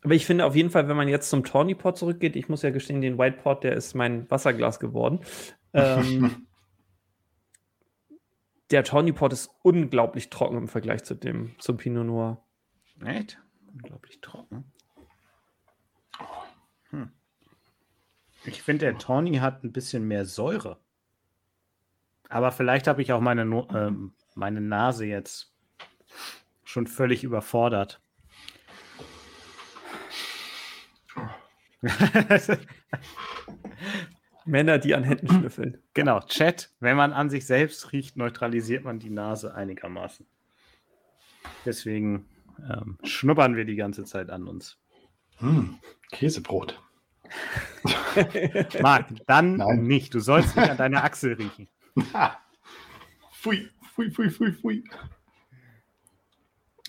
Aber ich finde auf jeden Fall, wenn man jetzt zum Tawny zurückgeht, ich muss ja gestehen, den White Pot, der ist mein Wasserglas geworden. Ähm, (laughs) der Tawny ist unglaublich trocken im Vergleich zu dem, zum Pinot Noir. Echt? Unglaublich trocken. Ich finde, der Tawny hat ein bisschen mehr Säure. Aber vielleicht habe ich auch meine, no äh, meine Nase jetzt schon völlig überfordert. (laughs) Männer, die an Händen schnüffeln. Genau, Chat. Wenn man an sich selbst riecht, neutralisiert man die Nase einigermaßen. Deswegen ähm, schnuppern wir die ganze Zeit an uns. Hm, Käsebrot. (laughs) Marc, dann Nein. nicht. Du sollst nicht an deiner Achsel riechen. (laughs) Pfui, pfui, pfui, pfui, pfui.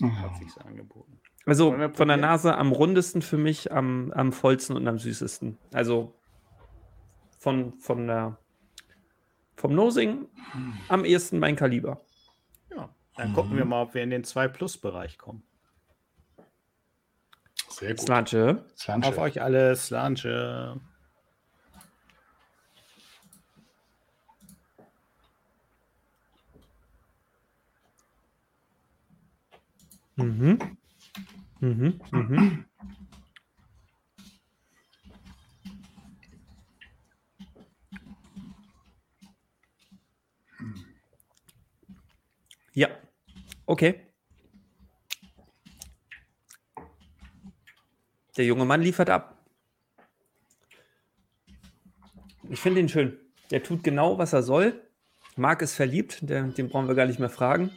Hat sich so angeboten. Also von der Nase am rundesten für mich, am, am vollsten und am süßesten. Also von, von der, vom Nosing am ehesten mein Kaliber. Ja, dann mhm. gucken wir mal, ob wir in den 2-Plus-Bereich kommen. Sehr gut. Slanche. Slanche. Auf euch alle, Slanche. Mhm. Mhm. Mhm. Ja. Okay. Der junge Mann liefert ab. Ich finde ihn schön. Der tut genau, was er soll. Marc ist verliebt, der, den brauchen wir gar nicht mehr fragen.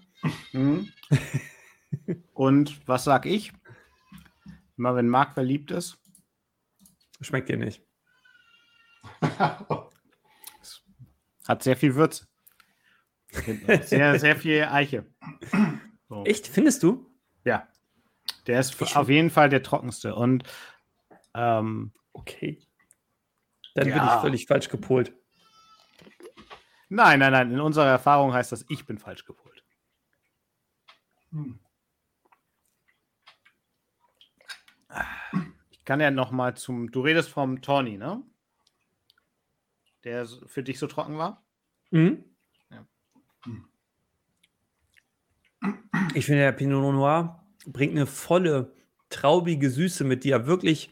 Mhm. (laughs) Und was sag ich? Immer wenn Marc verliebt ist. Schmeckt dir nicht. (laughs) Hat sehr viel Würze. (laughs) Sehr, sehr viel Eiche. So. Echt? Findest du? Ja. Der ist ich auf jeden Fall der trockenste. Und ähm, okay. Dann ja. bin ich völlig falsch gepolt. Nein, nein, nein. In unserer Erfahrung heißt das, ich bin falsch gepolt. Hm. Ich kann ja noch mal zum. Du redest vom Tawny, ne? Der für dich so trocken war? Mhm. Ja. Ich finde, der Pinot Noir bringt eine volle, traubige Süße mit, die er wirklich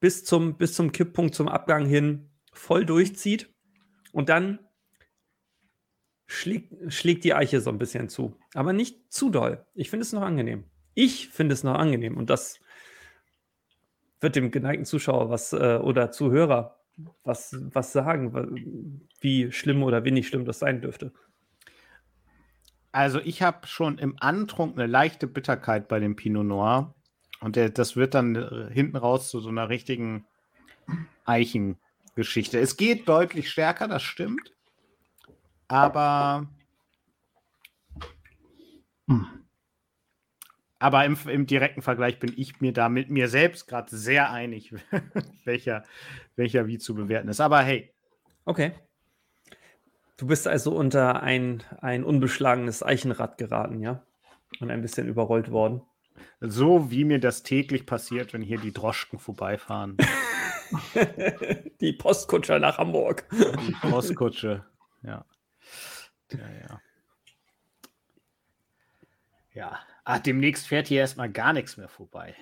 bis zum, bis zum Kipppunkt, zum Abgang hin voll durchzieht. Und dann schlägt, schlägt die Eiche so ein bisschen zu. Aber nicht zu doll. Ich finde es noch angenehm. Ich finde es noch angenehm. Und das wird dem geneigten Zuschauer was äh, oder Zuhörer was, was sagen, wie schlimm oder wenig schlimm das sein dürfte. Also ich habe schon im Antrunk eine leichte Bitterkeit bei dem Pinot Noir. Und der, das wird dann äh, hinten raus zu so einer richtigen Eichengeschichte. Es geht deutlich stärker, das stimmt. Aber. Hm. Aber im, im, direkten Vergleich bin ich mir da mit mir selbst gerade sehr einig, (laughs) welcher, welcher wie zu bewerten ist. Aber hey. Okay. Du bist also unter ein, ein unbeschlagenes Eichenrad geraten, ja? Und ein bisschen überrollt worden. So wie mir das täglich passiert, wenn hier die Droschken vorbeifahren. (laughs) die Postkutsche nach Hamburg. Die Postkutsche, ja. Ja, ja. Ja, Ah, demnächst fährt hier erstmal gar nichts mehr vorbei.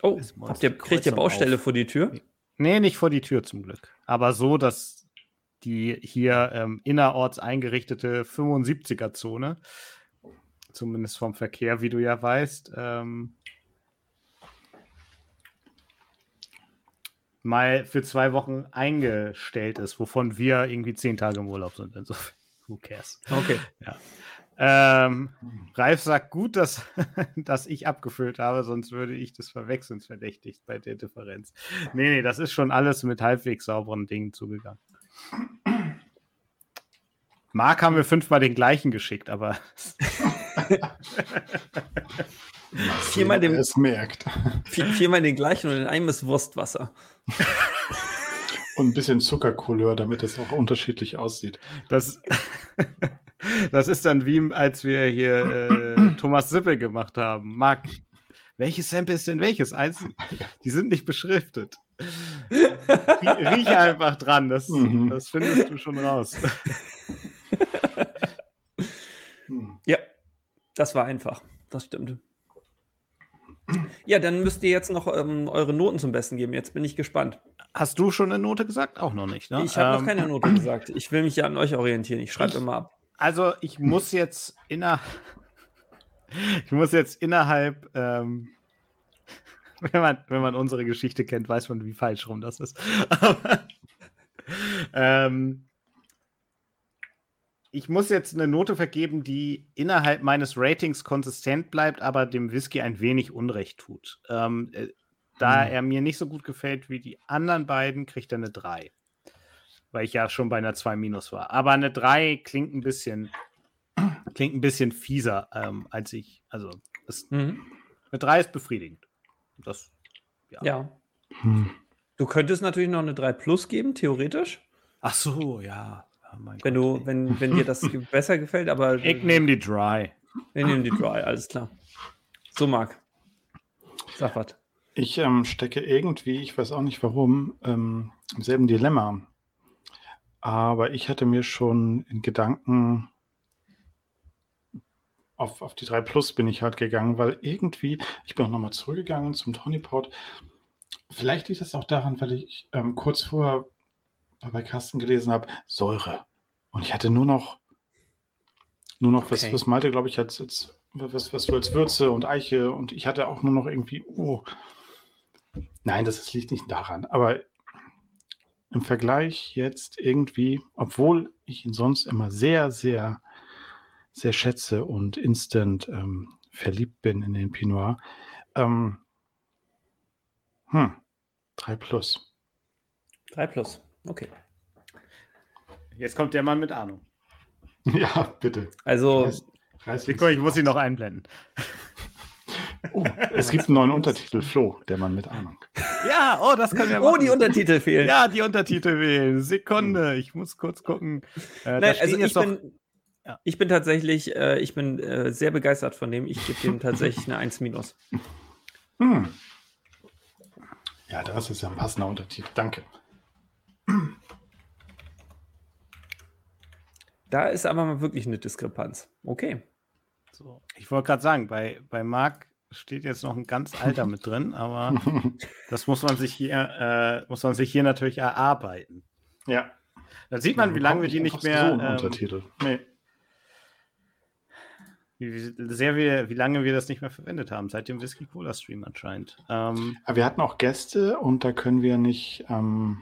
Oh, habt ihr, kriegt ihr Baustelle Auf. vor die Tür? Nee, nicht vor die Tür zum Glück. Aber so, dass die hier ähm, innerorts eingerichtete 75er-Zone, zumindest vom Verkehr, wie du ja weißt, ähm, mal für zwei Wochen eingestellt ist, wovon wir irgendwie zehn Tage im Urlaub sind. Insofern, who cares? Okay. Ähm, Ralf sagt gut, dass, (laughs) dass ich abgefüllt habe, sonst würde ich das verwechselnsverdächtigt bei der Differenz. Nee, nee, das ist schon alles mit halbwegs sauberen Dingen zugegangen. Marc haben wir fünfmal den gleichen geschickt, aber (laughs) Viermal dem- Es merkt. Vier, viermal den gleichen und in einem ist Wurstwasser. (laughs) Und ein bisschen Zuckercouleur, damit es auch unterschiedlich aussieht. das, (laughs) das ist dann wie als wir hier äh, Thomas Sippel gemacht haben. Marc, welches Sample ist denn welches? Eins, die sind nicht beschriftet. Rie- Riech einfach dran, das, Mhm. das findest du schon raus. Hm. Ja, das war einfach. Das stimmt. Ja, dann müsst ihr jetzt noch ähm, eure Noten zum Besten geben. Jetzt bin ich gespannt. Hast du schon eine Note gesagt? Auch noch nicht, ne? Ich habe Ähm, noch keine Note gesagt. Ich will mich ja an euch orientieren. Ich schreibe immer ab. Also ich muss jetzt inner (laughs) ich muss jetzt innerhalb ähm, (laughs) wenn man, wenn man unsere Geschichte kennt, weiß man, wie falsch rum das ist. Aber, (laughs) ähm, ich muss jetzt eine Note vergeben, die innerhalb meines Ratings konsistent bleibt, aber dem Whisky ein wenig Unrecht tut. Ähm, äh, da Hm. er mir nicht so gut gefällt wie die anderen beiden, kriegt er eine 3. Weil ich ja schon bei einer 2 minus war. Aber eine 3 klingt ein bisschen, klingt ein bisschen fieser, ähm, als ich. Also, es, Mhm. eine 3 ist befriedigend. Das, Ja. Hm. Du könntest natürlich noch eine 3 Plus geben, theoretisch. ach so, ja. Oh Wenn, Gott, du, wenn, wenn dir das (laughs) besser gefällt, aber Ich nehme die Dry. wir nehmen die Dry, alles klar. So, Marc. Sag was. Ich ähm, stecke irgendwie, ich weiß auch nicht warum, ähm, im selben Dilemma. Aber ich hatte mir schon in Gedanken auf, auf die 3 Plus bin ich halt gegangen, weil irgendwie, ich bin auch nochmal zurückgegangen zum Tony Pot. Vielleicht liegt das auch daran, weil ich ähm, kurz vorher bei Carsten gelesen habe, Säure. Und ich hatte nur noch, nur noch, was, Okay. was Malte, glaube ich, als, als was, was du als Würze und Eiche und ich hatte auch nur noch irgendwie, oh, Nein, das liegt nicht daran. Aber im Vergleich jetzt irgendwie, obwohl ich ihn sonst immer sehr, sehr, sehr schätze und instant ähm, verliebt bin in den Pinot ähm, hm, 3 plus. 3 Plus. Okay. Jetzt kommt der Mann mit Ahnung. (laughs) Ja, bitte. Also, Reiß- reiß Nico, ich muss ihn noch einblenden. Oh, es gibt einen neuen Untertitel, Flo, der Mann mit Ahnung. Ja, oh, das können wir oh, machen. die Untertitel fehlen. Ja, die Untertitel wählen. Sekunde, ich muss kurz gucken. Äh, da Nein, stehen also ich jetzt doch- bin, Ja. ich bin tatsächlich, äh, ich bin äh, sehr begeistert von dem. Ich gebe dem tatsächlich eine 1 minus. Hm. Ja, das ist ja ein passender Untertitel. Danke. Da ist aber mal wirklich eine Diskrepanz. Okay. So. Ich wollte gerade sagen, bei, bei Marc steht jetzt noch ein ganz alter mit drin, aber (laughs) das muss man sich hier, äh, muss man sich hier natürlich erarbeiten. ja. Da sieht man, wie lange wir die nicht mehr, So ähm, Untertitel. Nee. Wie, sehr wir, wie lange wir das nicht mehr verwendet haben, seit dem Whisky Cola Stream anscheinend. Ähm, Aber wir hatten auch Gäste und da können wir nicht ähm,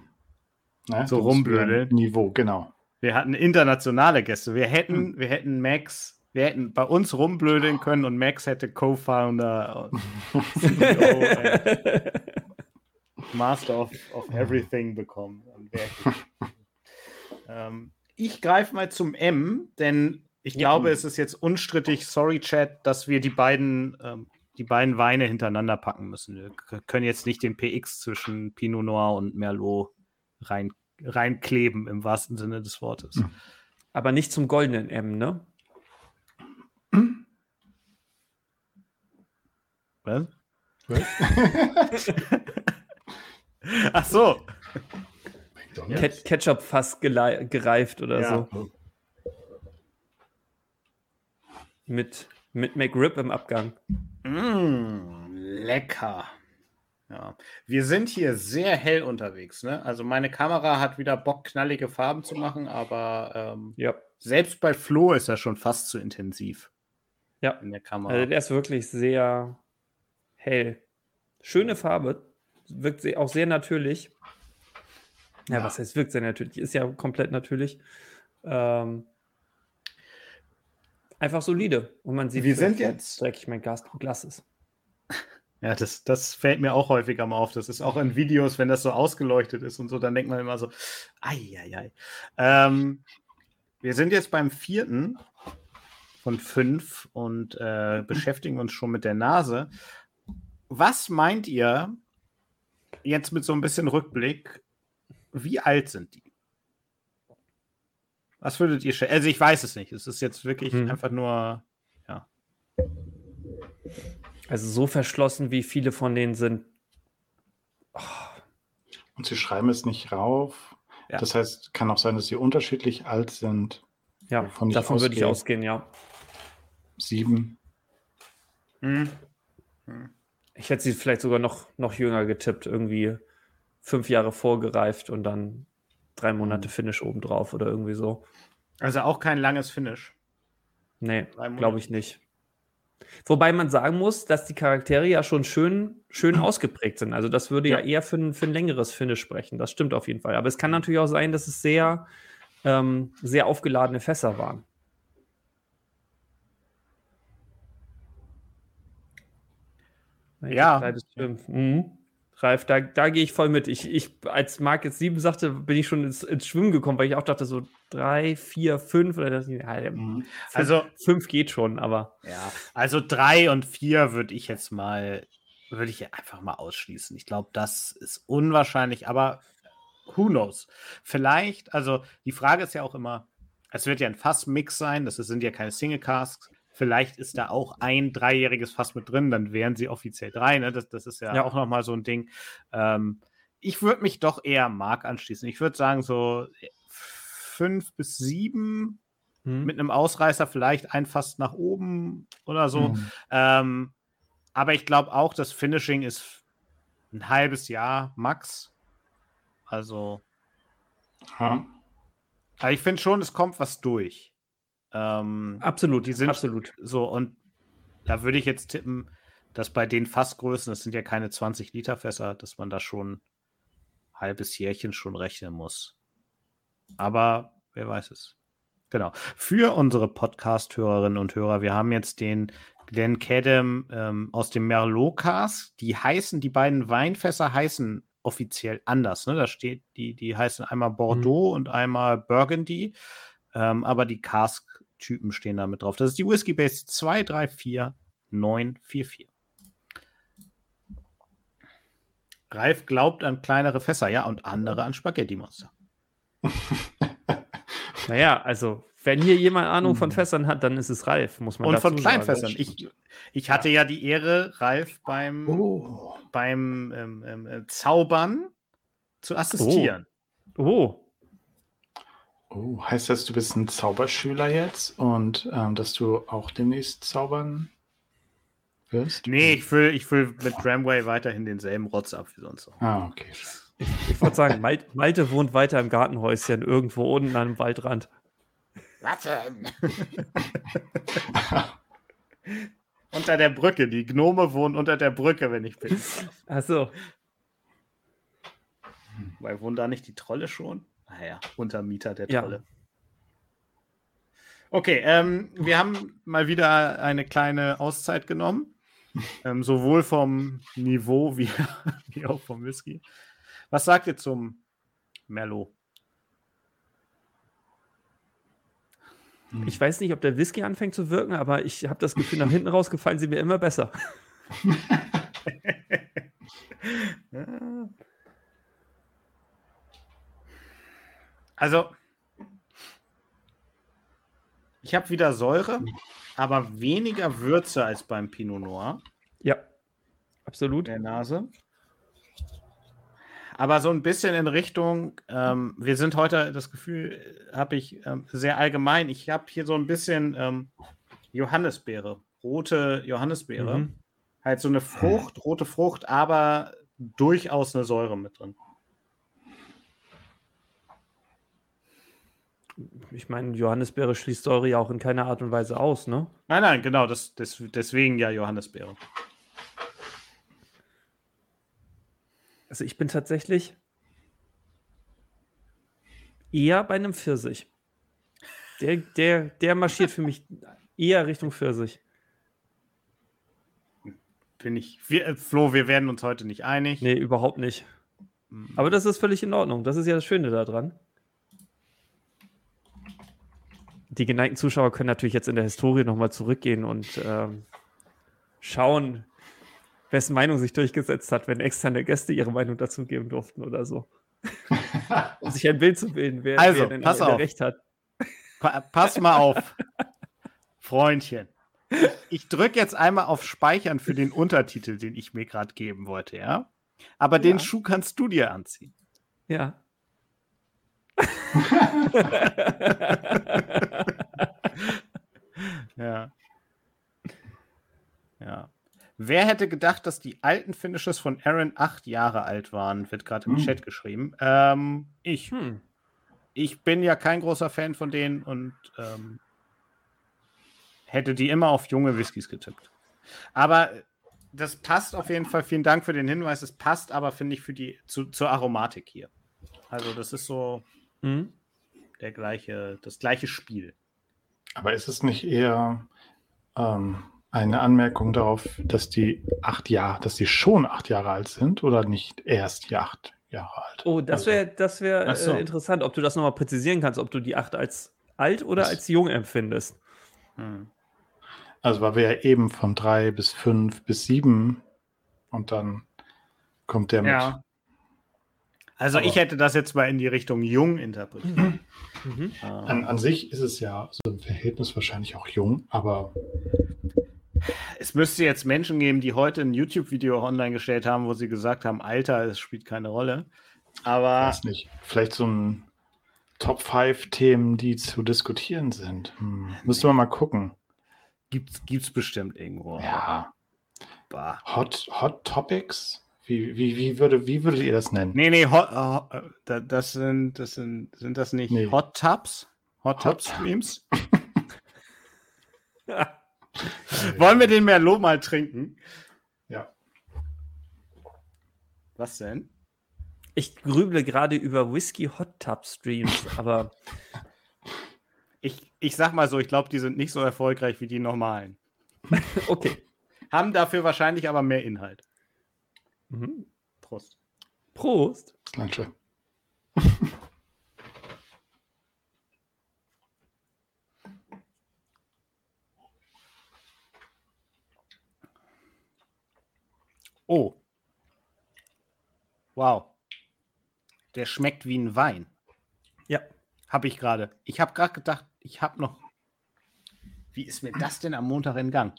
ne, So rumblödeln. Niveau, genau. wir hatten internationale Gäste. Wir hätten, wir hätten Max, wir hätten bei uns rumblödeln können und Max hätte Co-Founder und CEO, ey, (laughs) Master of, of Everything bekommen. (laughs) Ähm, ich greife mal zum M, denn ich Ja. glaube, es ist jetzt unstrittig, sorry Chat, dass wir die beiden, ähm, die beiden Weine hintereinander packen müssen. Wir können jetzt nicht den PX zwischen Pinot Noir und Merlot rein, reinkleben, im wahrsten Sinne des Wortes. Aber nicht zum goldenen M, ne? Was? (laughs) Ach so. (laughs) Ket Ketchup fast gereift oder Ja. so. Mit Mit McRib im Abgang. Mm, lecker. Ja. Wir sind hier sehr hell unterwegs. Ne? Also meine Kamera hat wieder Bock, knallige Farben zu machen, aber ähm, Ja. selbst bei Flo ist er schon fast zu intensiv Ja. in der Kamera. Also der ist wirklich sehr hell. Schöne Farbe. Wirkt auch sehr natürlich. Ja, Ja. was heißt, wirkt sehr natürlich? Ist ja komplett natürlich. Ähm, einfach solide. Und man sieht, Wir sind wie jetzt- dreckig mein Gas Glas ist. Ja, das, das fällt mir auch häufiger mal auf. Das ist auch in Videos, wenn das so ausgeleuchtet ist und so, dann denkt man immer so, ei, ei, ei. Ähm, wir sind jetzt beim vierten von fünf und äh, beschäftigen uns schon mit der Nase. Was meint ihr jetzt mit so ein bisschen Rückblick? Wie alt sind die? Was würdet ihr schätzen? Also ich weiß es nicht. Es ist jetzt wirklich Hm. einfach nur. Also so verschlossen, wie viele von denen sind. Und sie schreiben es nicht rauf. Ja. Das heißt, kann auch sein, dass sie unterschiedlich alt sind. Ja, davon würde ich ausgehe. ausgehen, ja. Sieben. Hm. Ich hätte sie vielleicht sogar noch, noch jünger getippt, irgendwie fünf Jahre vorgereift und dann drei Monate Finish obendrauf oder irgendwie so. Also auch kein langes Finish. Nee, glaube ich nicht. Wobei man sagen muss, dass die Charaktere ja schon schön, schön (clears throat) ausgeprägt sind. Also das würde ja, Ja. eher für ein, für ein längeres Finish sprechen. Das stimmt auf jeden Fall. Aber es kann natürlich auch sein, dass es sehr, ähm, sehr aufgeladene Fässer waren. Ja. Mhm. Ralf, da, da gehe ich voll mit. Ich, ich, als Marc jetzt sieben sagte, bin ich schon ins, ins Schwimmen gekommen, weil ich auch dachte, so drei, vier, fünf oder das, ja, fünf, Mhm. Also- fünf geht schon, aber Ja, also drei und vier würde ich jetzt mal, würde ich einfach mal ausschließen. Ich glaube, das ist unwahrscheinlich, aber who knows? Vielleicht, also die Frage ist ja auch immer, es wird ja ein Fassmix sein, das sind ja keine Single Casks. Vielleicht ist da auch ein dreijähriges Fass mit drin, dann wären sie offiziell drei. Ne? Das, das ist ja, Ja. auch nochmal so ein Ding. Ähm, ich würde mich doch eher Mark anschließen. Ich würde sagen, so fünf bis sieben hm. mit einem Ausreißer vielleicht ein Fass nach oben oder so. Mhm. Ähm, aber ich glaube auch, das Finishing ist ein halbes Jahr max. Also, Ja. aber ich finde schon, es kommt was durch. Ähm, absolut, die sind- absolut. so, und da würde ich jetzt tippen, dass bei den Fassgrößen, das sind ja keine 20 Liter Fässer, dass man da schon halbes Jährchen schon rechnen muss. Aber wer weiß es. Genau. Für unsere Podcast-Hörerinnen und Hörer, wir haben jetzt den Glenn Cadam ähm, aus dem Merlot-Cast. Die heißen, die beiden Weinfässer heißen offiziell anders. Ne? Da steht, die, die heißen einmal Bordeaux und einmal Burgundy. Ähm, aber die Cask-Typen stehen da mit drauf. Das ist die Whiskey Base 234944. Ralf glaubt an kleinere Fässer, ja, und andere an Spaghetti-Monster. (laughs) Naja, also, wenn hier jemand Ahnung von Hm. Fässern hat, dann ist es Ralf, muss man Und dazu von sagen. Kleinfässern. Ich, ich hatte ja die Ehre, Ralf beim, Oh. beim ähm, ähm, äh, Zaubern zu assistieren. Oh, Oh, heißt das, du bist ein Zauberschüler jetzt und ähm, dass du auch demnächst zaubern wirst? Nee, ich fülle ich füll mit Tramway weiterhin denselben Rotz ab wie sonst auch. Ah, okay. ich wollte sagen, Mal Malte wohnt weiter im Gartenhäuschen, irgendwo unten an einem Waldrand. Warten! (laughs) unter der Brücke. Die Gnome wohnen unter der Brücke, wenn ich bin. Achso, Weil wohnen da nicht die Trolle schon? Naja, Untermieter der Ja. Trolle. Okay, ähm, wir haben mal wieder eine kleine Auszeit genommen. (laughs) ähm, sowohl vom Niveau wie, (laughs) wie auch vom Whisky. Was sagt ihr zum Merlot? ich weiß nicht, ob der Whisky anfängt zu wirken, aber ich habe das Gefühl, nach hinten raus gefallen sie mir immer besser. (laughs) Also, ich habe wieder Säure, aber weniger Würze als beim Pinot Noir Ja, absolut. der Nase. Aber so ein bisschen in Richtung, ähm, wir sind heute, das Gefühl habe ich ähm, sehr allgemein. Ich habe hier so ein bisschen ähm, Johannisbeere rote Johannisbeere. Mhm. Halt so eine Frucht, rote Frucht, aber durchaus eine Säure mit drin. Ich meine, Johannisbeere schließt Säure ja auch in keiner Art und Weise aus, ne? Nein, nein, genau, das, das, deswegen ja Johannisbeere. Also ich bin tatsächlich eher bei einem Pfirsich. Der, der, der marschiert für mich eher Richtung Pfirsich. Bin ich. Wir, äh, Flo, wir werden uns heute nicht einig. Nee, überhaupt nicht. Hm. Aber das ist völlig in Ordnung. Das ist ja das Schöne daran. Die geneigten Zuschauer können natürlich jetzt in der Historie nochmal zurückgehen und ähm, schauen, wessen Meinung sich durchgesetzt hat, wenn externe Gäste ihre Meinung dazu geben durften oder so. (laughs) um sich ein Bild zu bilden, wer, also, wer denn pass auf. recht hat. Pa pass mal auf, Freundchen. Ich drücke jetzt einmal auf Speichern für den Untertitel, den ich mir gerade geben wollte, ja? Aber ja. den Schuh kannst du dir anziehen. Ja. (laughs) ja. Ja. Wer hätte gedacht, dass die alten Finishes von Aaron acht Jahre alt waren? Wird gerade im hm. Chat geschrieben. Ähm, ich. Hm. Ich bin ja kein großer Fan von denen und ähm, hätte die immer auf junge Whiskys getippt. Aber das passt auf jeden Fall. Vielen Dank für den Hinweis. Es passt aber, finde ich, für die, zu, zur Aromatik hier. Also, das ist so hm? der gleiche, das gleiche Spiel. Aber ist es nicht eher ähm, eine Anmerkung darauf, dass die acht Jahre, dass die schon acht Jahre alt sind oder nicht erst die acht Jahre alt? Oh, das wäre das wär, so. äh, interessant, ob du das nochmal präzisieren kannst, ob du die acht als alt oder das als jung empfindest. Hm. Also, weil wir ja eben von drei bis fünf bis sieben und dann kommt der ja. Also, Aber ich hätte das jetzt mal in die Richtung jung interpretiert. Mhm. Mhm. An, an, sich ist es ja so im Verhältnis wahrscheinlich auch jung, aber es müsste jetzt Menschen geben, die heute ein YouTube-Video online gestellt haben, wo sie gesagt haben, Alter, es spielt keine Rolle. Aber. Ich weiß nicht. Vielleicht so ein Top 5 Themen, die zu diskutieren sind. Hm. Müsste man mal gucken. Gibt's, gibt's bestimmt irgendwo. Ja. Bah. Hot, Hot Topics? Wie, wie, wie, würde, wie würdet ihr das nennen? Nee, nee, hot, uh, das sind, das sind, sind das nicht nee. Hot Tubs? Hot, Hot Tub Streams? (laughs) (laughs) Wollen wir den Merlot mal trinken? Ja. Was denn? Ich grüble gerade über Whisky Hot Tub Streams, (laughs) aber. ich, ich sag mal so, ich glaube, die sind nicht so erfolgreich wie die normalen. okay. Haben dafür wahrscheinlich aber mehr Inhalt. Mhm. Prost. Prost. Danke. (laughs) Oh. Wow. Der schmeckt wie ein Wein. Ja. Habe ich gerade. Ich habe gerade gedacht, ich habe noch. Wie ist mir das denn am Montag entgangen?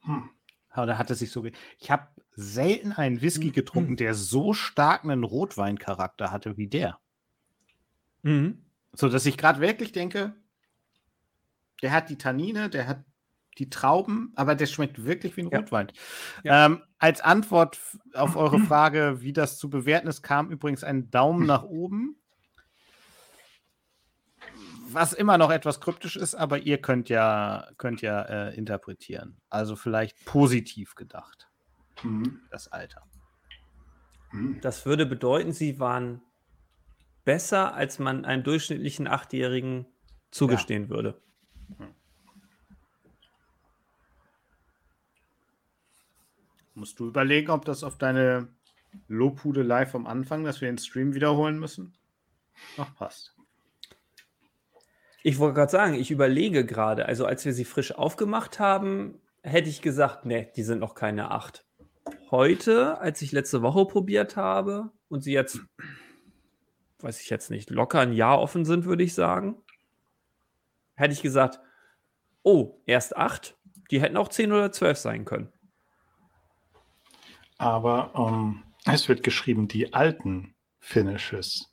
Hm. Oder hat es sich so. Ich habe selten einen Whisky hm. getrunken, der so stark einen Rotweincharakter hatte wie der. Mhm. So dass ich gerade wirklich denke, der hat die Tannine, der hat die Trauben, aber der schmeckt wirklich wie ein ja. Rotwein. Ja. Ähm, als Antwort auf eure (clears throat) Frage, wie das zu bewerten ist, kam übrigens ein Daumen nach oben. Was immer noch etwas kryptisch ist, aber ihr könnt ja, könnt ja äh, interpretieren. Also vielleicht positiv gedacht. Mhm. Das Alter. Mhm. Das würde bedeuten, sie waren besser, als man einem durchschnittlichen Achtjährigen zugestehen ja. würde. Mhm. Musst du überlegen, ob das auf deine Lobhudelei vom Anfang, dass wir den Stream wiederholen müssen, noch passt. Ich wollte gerade sagen, ich überlege gerade, also als wir sie frisch aufgemacht haben, hätte ich gesagt, nee, die sind noch keine 8. Heute, als ich letzte Woche probiert habe und sie jetzt, weiß ich jetzt nicht, locker ein Jahr offen sind, würde ich sagen, hätte ich gesagt, oh, erst 8, die hätten auch 10 oder 12 sein können. Aber ähm, es wird geschrieben, die alten Finishes.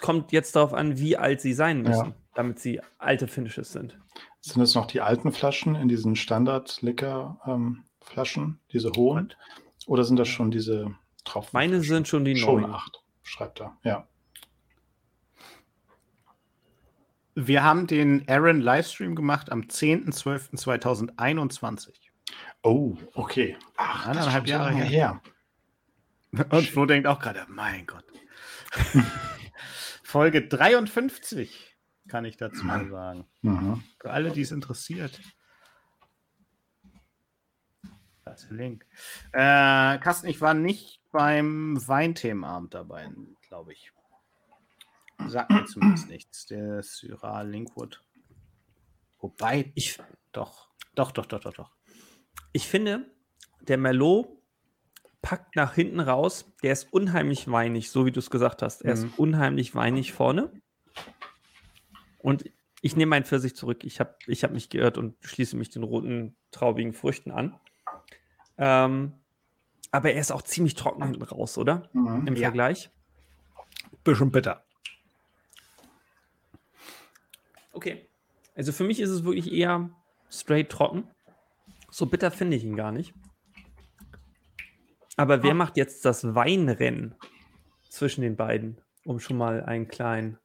Kommt jetzt darauf an, wie alt sie sein müssen, ja. damit sie alte Finishes sind. Sind es noch die alten Flaschen in diesen Standard-Liquor-Flaschen, ähm, diese hohen? Oder sind das schon diese Tropfen? Meine sind schon die schon neuen. acht, schreibt er, ja. Wir haben den Aaron Livestream gemacht am 10.12.2021. Oh, okay. Ach, Eineinhalb Jahre her. her. Und Flo denkt auch gerade, mein Gott. (laughs) Folge 53 kann ich dazu mal sagen. Mhm. Für alle, die es interessiert. Das ist der Link. Äh, Carsten, ich war nicht beim Weinthemenabend dabei, glaube ich. Sagt mir zumindest nichts. Der Syrah Linkwood. Wobei, ich. Doch, doch, doch, doch, doch, doch. Ich finde, der Merlot packt nach hinten raus. Der ist unheimlich weinig, so wie du es gesagt hast. Er mhm. ist unheimlich weinig vorne. Und ich nehme meinen Pfirsich zurück. Ich habe ich hab mich geirrt und schließe mich den roten, traubigen Früchten an. Ähm, aber er ist auch ziemlich trocken hinten raus, oder? Mhm. Im ja. Vergleich. Bisschen bitter. Okay. Also für mich ist es wirklich eher straight trocken. So bitter finde ich ihn gar nicht. Aber wer ah. macht jetzt das Weinrennen zwischen den beiden, um schon mal ein, klein,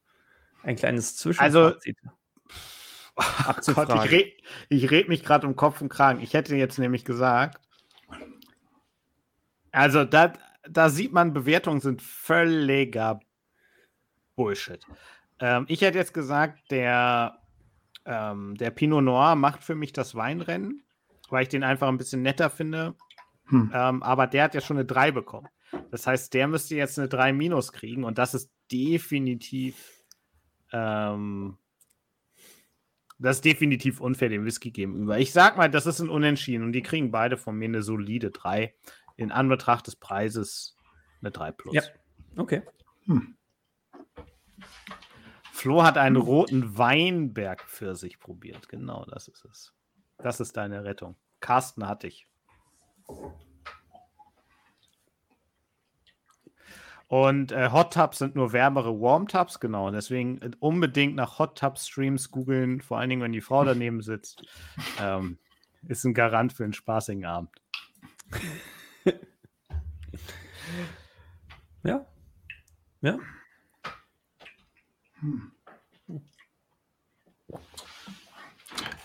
ein kleines Zwischenfazit also, (laughs) abzufragen? Gott, ich rede ich red mich gerade um Kopf und Kragen. Ich hätte jetzt nämlich gesagt, also da, da sieht man, Bewertungen sind völliger Bullshit. Ähm, ich hätte jetzt gesagt, der, ähm, der Pinot Noir macht für mich das Weinrennen, weil ich den einfach ein bisschen netter finde. Hm. Ähm, aber der hat ja schon eine 3 bekommen. Das heißt, der müsste jetzt eine 3 minus kriegen und das ist definitiv ähm, das ist definitiv unfair dem Whisky gegenüber. Ich sag mal, das ist ein Unentschieden und die kriegen beide von mir eine solide 3. In Anbetracht des Preises eine 3 plus. Ja, okay. Hm. Flo hat einen roten Weinberg für sich probiert. Genau, das ist es. Das ist deine Rettung. Carsten hatte ich. Und äh, Hot Tubs sind nur wärmere Warm Tubs, genau. Deswegen äh, unbedingt nach Hot Tub Streams googeln, vor allen Dingen, wenn die Frau daneben sitzt. (laughs) Ähm, ist ein Garant für einen spaßigen Abend. (laughs) ja. Ja. Hm.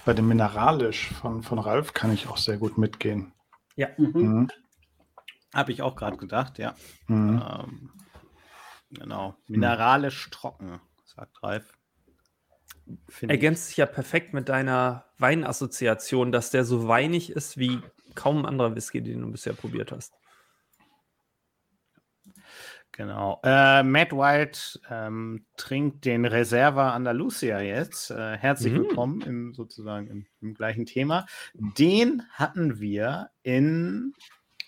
Bei dem Mineralisch von, von Ralf kann ich auch sehr gut mitgehen. Ja. Mhm. Mhm. Habe ich auch gerade gedacht, ja. Mhm. Ähm, genau. Mineralisch trocken, sagt Ralf. Find Ergänzt sich ja perfekt mit deiner Weinassoziation, dass der so weinig ist wie kaum ein anderer Whisky, den du bisher probiert hast. Genau. Äh, Matt White ähm, trinkt den Reserva Andalusia jetzt. Äh, herzlich mhm. willkommen im, sozusagen im, im, gleichen Thema. Den hatten wir in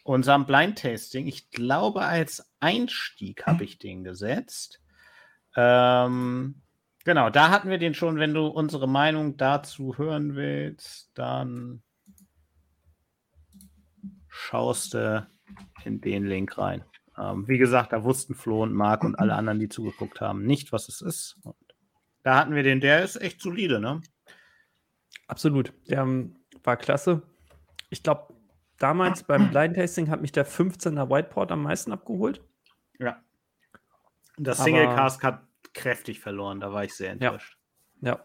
unserem Blind Tasting. Ich glaube, als Einstieg habe ich den gesetzt. Ähm, genau, da hatten wir den schon. Wenn du unsere Meinung dazu hören willst, dann schaust du in den Link rein. Ähm, wie gesagt, da wussten Flo und Marc und alle anderen, die zugeguckt haben, nicht, was es ist. Und da hatten wir den, der ist echt solide, ne? Absolut. Der ähm, war klasse. Ich glaube, damals beim Blind Tasting hat mich der 15er Whiteport am meisten abgeholt. Ja. Das Single Cask hat kräftig verloren, da war ich sehr enttäuscht. Ja. ja.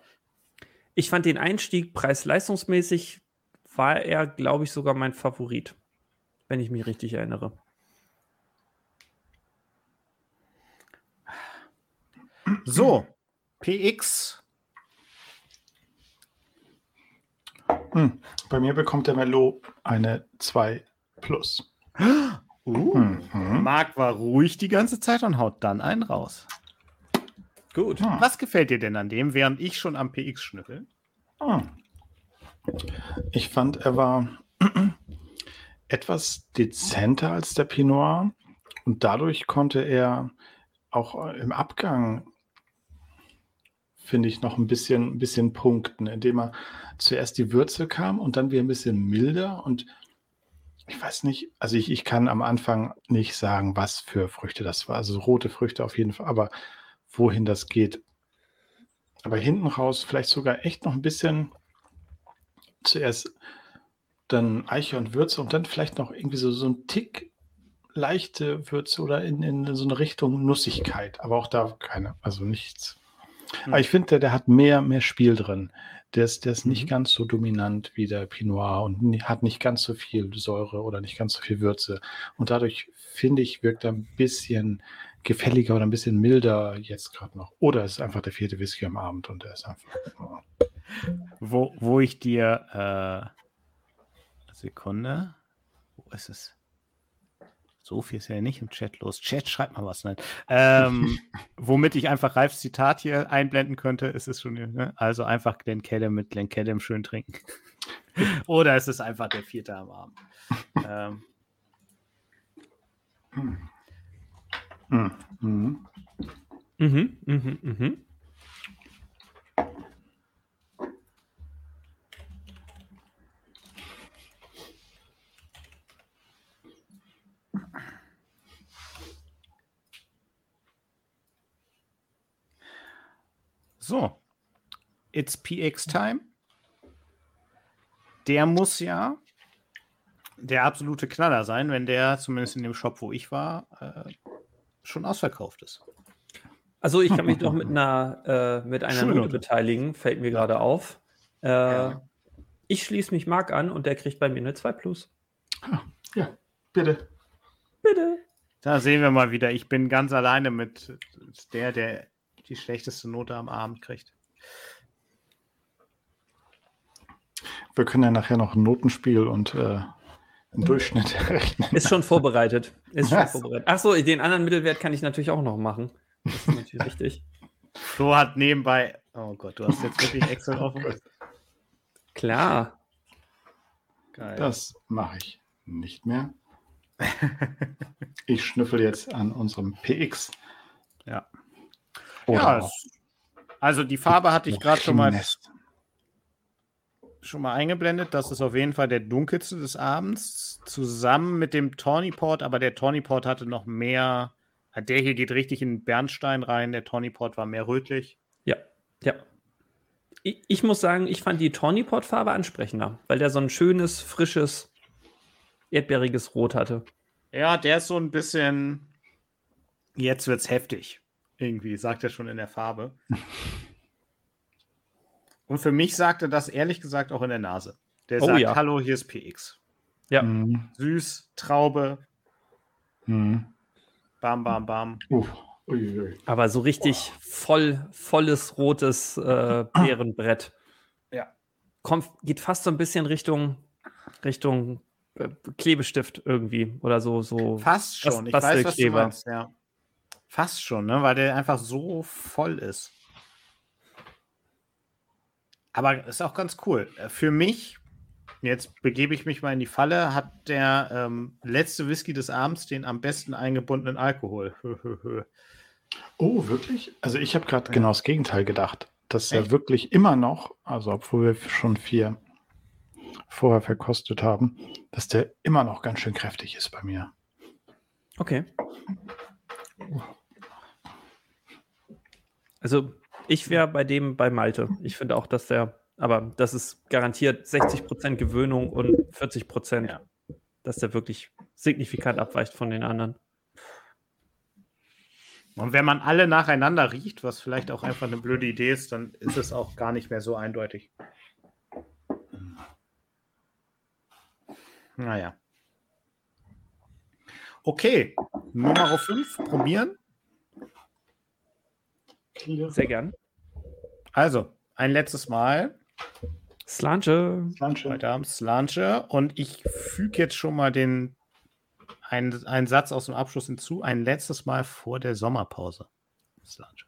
Ich fand den Einstieg preis-leistungsmäßig war er, glaube ich, sogar mein Favorit, wenn ich mich richtig erinnere. So, PX. Hm. Bei mir bekommt der Melo eine 2 plus. (gasps) Uh, mhm. Marc war ruhig die ganze Zeit und haut dann einen raus. Gut. Hm. Was gefällt dir denn an dem, während ich schon am PX schnüffel? Hm. Ich fand, er war (clears throat) etwas dezenter als der Pinot und dadurch konnte er auch im Abgang finde ich, noch ein bisschen, ein bisschen punkten, indem er zuerst die Würze kam und dann wieder ein bisschen milder und ich weiß nicht, also ich, ich kann am Anfang nicht sagen, was für Früchte das war. Also rote Früchte auf jeden Fall, aber wohin das geht. Aber hinten raus vielleicht sogar echt noch ein bisschen, zuerst dann Eiche und Würze und dann vielleicht noch irgendwie so, so ein Tick leichte Würze oder in, in so eine Richtung Nussigkeit. Aber auch da keine, also nichts. Aber ich finde, der, der hat mehr, mehr Spiel drin. Der ist, der ist mhm. nicht ganz so dominant wie der Pinot und hat nicht ganz so viel Säure oder nicht ganz so viel Würze. Und dadurch, finde ich, wirkt er ein bisschen gefälliger oder ein bisschen milder jetzt gerade noch. Oder es ist einfach der vierte Whisky am Abend und der ist einfach. Oh. Wo, wo ich dir äh, Sekunde. Wo ist es? So viel ist ja nicht im Chat los. Chat, schreibt mal was. Nein. Ähm, (laughs) womit ich einfach Ralfs Zitat hier einblenden könnte, ist es schon, ne? also einfach Glen Kellem mit Glen Kellem schön trinken. (laughs) Oder es ist einfach der vierte am Abend. ähm. Mhm. Mhm. Mhm. Mhm. Mhm. So, it's PX Time. Der muss ja der absolute Knaller sein, wenn der zumindest in dem Shop, wo ich war, äh, schon ausverkauft ist. Also ich kann mich doch mit einer äh, mit einer Note beteiligen, fällt mir gerade auf. Äh, ja. Ich schließe mich Marc an und der kriegt bei mir eine 2 Plus. Ja, bitte. Bitte. Da sehen wir mal wieder. Ich bin ganz alleine mit der, der die schlechteste Note am Abend kriegt. Wir können ja nachher noch ein Notenspiel und äh, einen Durchschnitt (laughs) rechnen. Ist schon vorbereitet. Ist schon vorbereitet. Achso, den anderen Mittelwert kann ich natürlich auch noch machen. Das ist natürlich richtig. (laughs) Flo hat nebenbei. Oh Gott, du hast jetzt wirklich Excel (laughs) offen. Klar. Geil. Das mache ich nicht mehr. ich schnüffel jetzt an unserem PX. Ja. Oder ja, also die Farbe hatte ich gerade schon mal, schon mal eingeblendet. Das ist auf jeden Fall der dunkelste des Abends, zusammen mit dem Tawny Port, aber der Tawny Port hatte noch mehr. Der hier geht richtig in Bernstein rein, der Tawny Port war mehr rötlich. Ja, ja. Ich, ich muss sagen, ich fand die Tawny Port Farbe ansprechender, weil der so ein schönes, frisches, erdbeeriges Rot hatte. Ja, der ist so ein bisschen. Jetzt wird's heftig. Irgendwie, sagt er schon in der Farbe. (laughs) Und für mich sagt er das ehrlich gesagt auch in der Nase. Der oh, sagt, ja. hallo, hier ist PX. Ja. Mhm. Süß, Traube. Mhm. Bam, bam, bam. Uh. Aber so richtig voll, volles rotes äh, (clears throat) Beerenbrett. Ja. Kommt, geht fast so ein bisschen Richtung, Richtung äh, Klebestift irgendwie oder so. so fast schon. Ich weiß, was du meinst, ja. Fast schon, ne? weil der einfach so voll ist. Aber ist auch ganz cool. Äh, für mich, jetzt begebe ich mich mal in die Falle, hat der ähm, letzte Whisky des Abends den am besten eingebundenen Alkohol. (laughs) oh, wirklich? Also ich habe gerade ja. genau das Gegenteil gedacht. Dass Echt? er wirklich immer noch, also obwohl wir schon vier vorher verkostet haben, dass der immer noch ganz schön kräftig ist bei mir. Okay. Also ich wäre bei dem bei Malte. Ich finde auch, dass der, aber das ist garantiert 60% Gewöhnung und 40%, ja. dass der wirklich signifikant abweicht von den anderen. Und wenn man alle nacheinander riecht, was vielleicht auch einfach eine blöde Idee ist, dann ist es auch gar nicht mehr so eindeutig. Naja. Okay, Nummer 5, probieren. Sehr gern. Also, ein letztes Mal. Slanche. Slanche. Heute Abend Slanche. Und ich füge jetzt schon mal den einen, einen Satz aus dem Abschluss hinzu. Ein letztes Mal vor der Sommerpause. Slanche.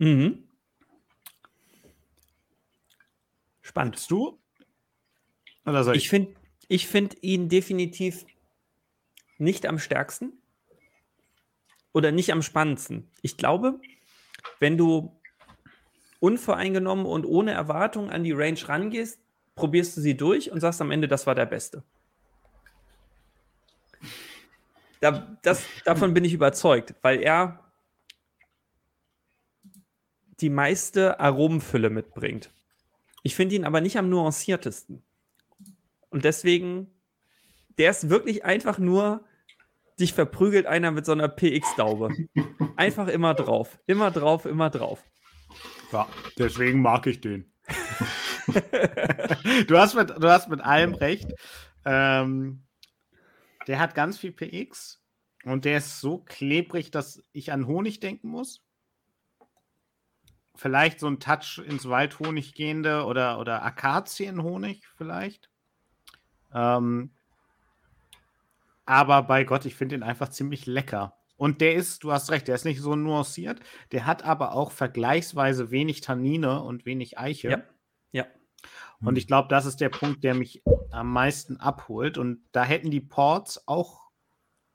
Mhm. Spannend. du? Oder soll ich? Ich finde ich find ihn definitiv nicht am stärksten oder nicht am spannendsten. Ich glaube, wenn du unvoreingenommen und ohne Erwartung an die Range rangehst, probierst du sie durch und sagst am Ende, das war der Beste. da, das, davon bin ich überzeugt, weil er die meiste Aromenfülle mitbringt. Ich finde ihn aber nicht am nuanciertesten. Und deswegen, der ist wirklich einfach nur, dich verprügelt einer mit so einer PX-Daube. (laughs) Einfach immer drauf. Immer drauf, immer drauf. Ja, deswegen mag ich den. du, hast mit, du hast mit allem recht. Ähm, der hat ganz viel PX und der ist so klebrig, dass ich an Honig denken muss. Vielleicht so ein Touch ins Waldhonig gehende oder, oder Akazienhonig vielleicht. Ähm, aber bei Gott, ich finde ihn einfach ziemlich lecker. Und der ist, du hast recht, der ist nicht so nuanciert. Der hat aber auch vergleichsweise wenig Tannine und wenig Eiche. Ja. ja. Und ich glaube, das ist der Punkt, der mich am meisten abholt. Und da hätten die Ports auch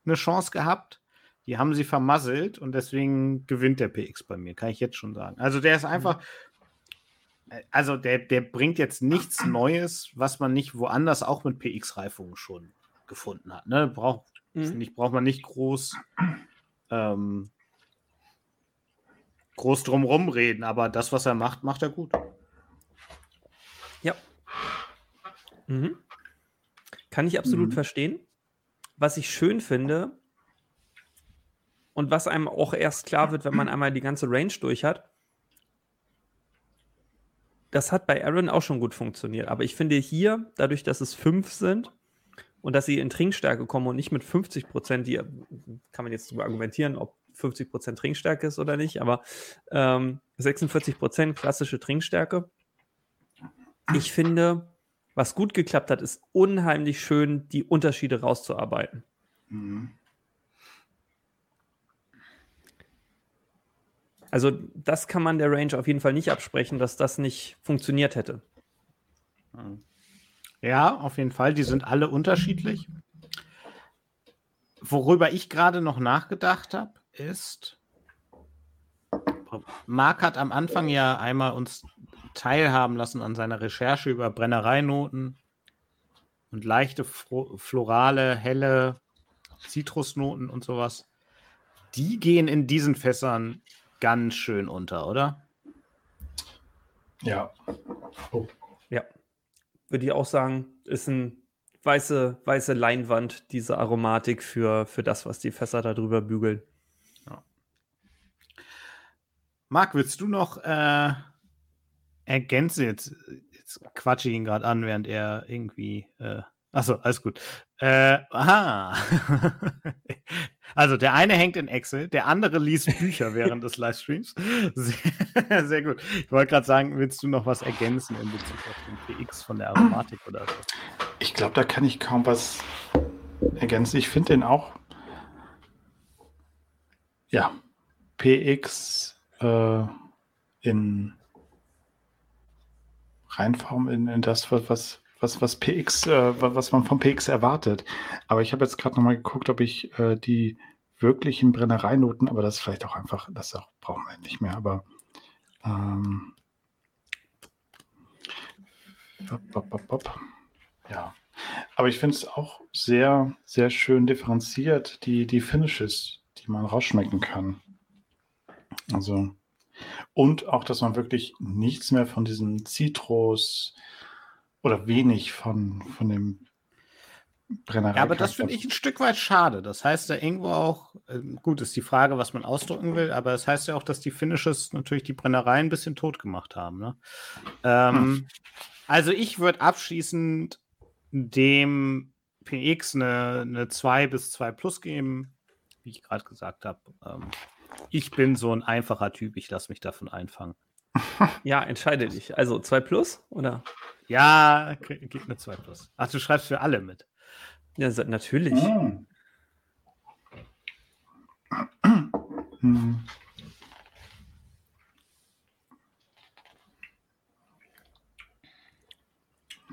eine Chance gehabt. Die haben sie vermasselt und deswegen gewinnt der PX bei mir, kann ich jetzt schon sagen. Also der ist einfach, also der, der bringt jetzt nichts Neues, was man nicht woanders auch mit PX-Reifungen schon gefunden hat. Ne? Braucht, mhm. ich, braucht man nicht groß, ähm, groß drumrum reden, aber das, was er macht, macht er gut. Ja. Mhm. Kann ich absolut mhm. verstehen. Was ich schön finde und was einem auch erst klar wird, wenn man einmal die ganze Range durch hat, das hat bei Aaron auch schon gut funktioniert. Aber ich finde hier, dadurch, dass es fünf sind und dass sie in Trinkstärke kommen und nicht mit 50 Prozent, die kann man jetzt darüber argumentieren, ob 50 Prozent Trinkstärke ist oder nicht, aber ähm, 46 Prozent klassische Trinkstärke. Ich finde, was gut geklappt hat, ist unheimlich schön, die Unterschiede rauszuarbeiten. Mhm. Also das kann man der Range auf jeden Fall nicht absprechen, dass das nicht funktioniert hätte. Ja, auf jeden Fall. Die sind alle unterschiedlich. Worüber ich gerade noch nachgedacht habe, ist, Marc hat am Anfang ja einmal uns teilhaben lassen an seiner Recherche über Brennereinoten und leichte florale, helle Zitrusnoten und sowas. Die gehen in diesen Fässern ganz schön unter, oder? Ja. Oh. Ja. Würde ich auch sagen, ist ein weiße, weiße Leinwand, diese Aromatik für, für das, was die Fässer da drüber bügeln. Ja. Marc, willst du noch äh, ergänzen? Jetzt, jetzt quatsche ich ihn gerade an, während er irgendwie. Äh, achso, alles gut. Äh, aha. (laughs) Also der eine hängt in Excel, der andere liest Bücher (laughs) während des Livestreams. Sehr, sehr gut. Ich wollte gerade sagen, willst du noch was ergänzen in Bezug auf den PX von der Aromatik oder so? Ich glaube, da kann ich kaum was ergänzen. Ich finde den auch, ja, PX äh, in Reinform in, in das, was, was, was PX, äh, was man vom PX erwartet. Aber ich habe jetzt gerade nochmal geguckt, ob ich äh, die wirklichen Brennereinoten, aber das ist vielleicht auch einfach, das auch, brauchen wir nicht mehr, aber ähm, ja. Aber ich finde es auch sehr, sehr schön differenziert, die, die Finishes, die man rausschmecken kann. Also, und auch, dass man wirklich nichts mehr von diesem Zitrus, oder wenig von, von dem Brennerei. Ja, aber das finde ich ein Stück weit schade. Das heißt ja irgendwo auch, äh, gut, ist die Frage, was man ausdrücken will, aber es das heißt ja auch, dass die Finishes natürlich die Brennerei ein bisschen tot gemacht haben. Ne? Ähm, hm. Also ich würde abschließend dem PX eine, eine 2 bis 2 plus geben, wie ich gerade gesagt habe. Ähm, ich bin so ein einfacher Typ, ich lasse mich davon einfangen. (laughs) Ja, entscheide dich. Also 2 plus oder? Ja, gib mir 2 plus. Ach, du schreibst für alle mit. Ja, natürlich. Hm. Hm.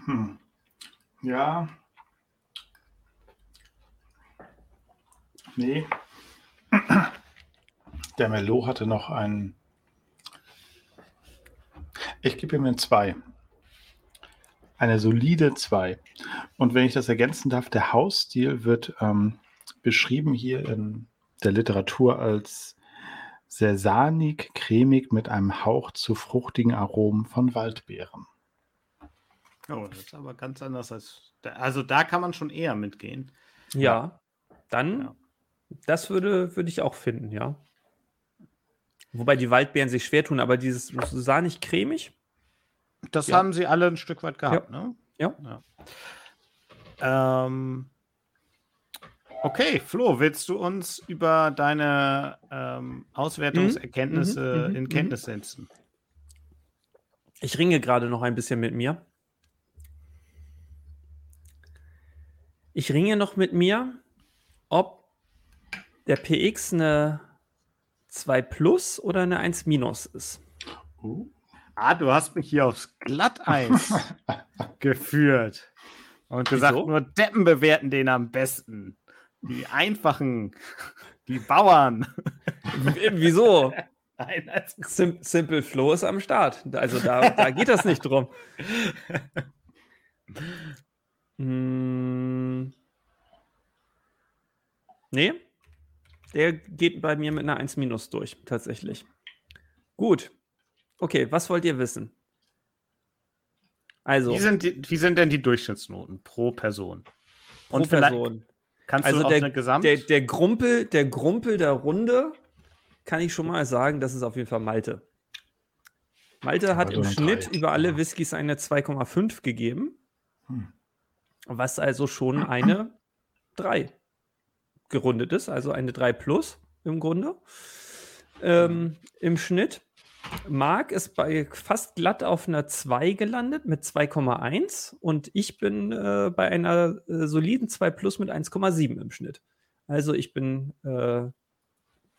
Hm. Ja. Nee. Der Melo hatte noch einen. Ich gebe ihm eine 2 eine solide 2. Und wenn ich das ergänzen darf, der Hausstil wird ähm, beschrieben hier in der Literatur als sehr sahnig, cremig mit einem Hauch zu fruchtigen Aromen von Waldbeeren. Oh, das ist aber ganz anders als. Also da kann man schon eher mitgehen. Ja, dann, Ja. das würde, würde ich auch finden, ja. Wobei die Waldbeeren sich schwer tun, aber dieses sahnig cremig, Das Ja. haben sie alle ein Stück weit gehabt, ne? Ja. ja. Ähm, okay, Flo, willst du uns über deine ähm, Auswertungserkenntnisse Mhm, mhm, in mhm. Kenntnis setzen? Ich ringe gerade noch ein bisschen mit mir. Ich ringe noch mit mir, ob der PX eine 2 Plus oder eine 1 Minus ist. Uh, Ah, du hast mich hier aufs Glatteis (laughs) geführt und gesagt, Wieso? nur Deppen bewerten den am besten. Die einfachen, die Bauern. Wieso? (laughs) Nein, das Sim Simple Flow ist am Start. Also da, da geht das nicht drum. (laughs) Hm. Nee, der geht bei mir mit einer 1 minus durch, tatsächlich. Gut. Okay, was wollt ihr wissen? Also, Wie, sind die, wie sind denn die Durchschnittsnoten pro Person? pro Und vielleicht Person. kannst Also du auf der, eine Gesamt... der, der, Grumpel, der Grumpel der Runde, kann ich schon mal sagen, das ist auf jeden Fall Malte. Malte hat Also im Schnitt drei, über alle ja. Whiskys eine 2,5 gegeben, Hm. was also schon eine 3 gerundet ist, also eine 3 plus im Grunde. Ähm, Im Schnitt. Marc ist bei fast glatt auf einer 2 gelandet mit 2,1 und ich bin äh, bei einer äh, soliden 2 plus mit 1,7 im Schnitt. Also ich bin, äh,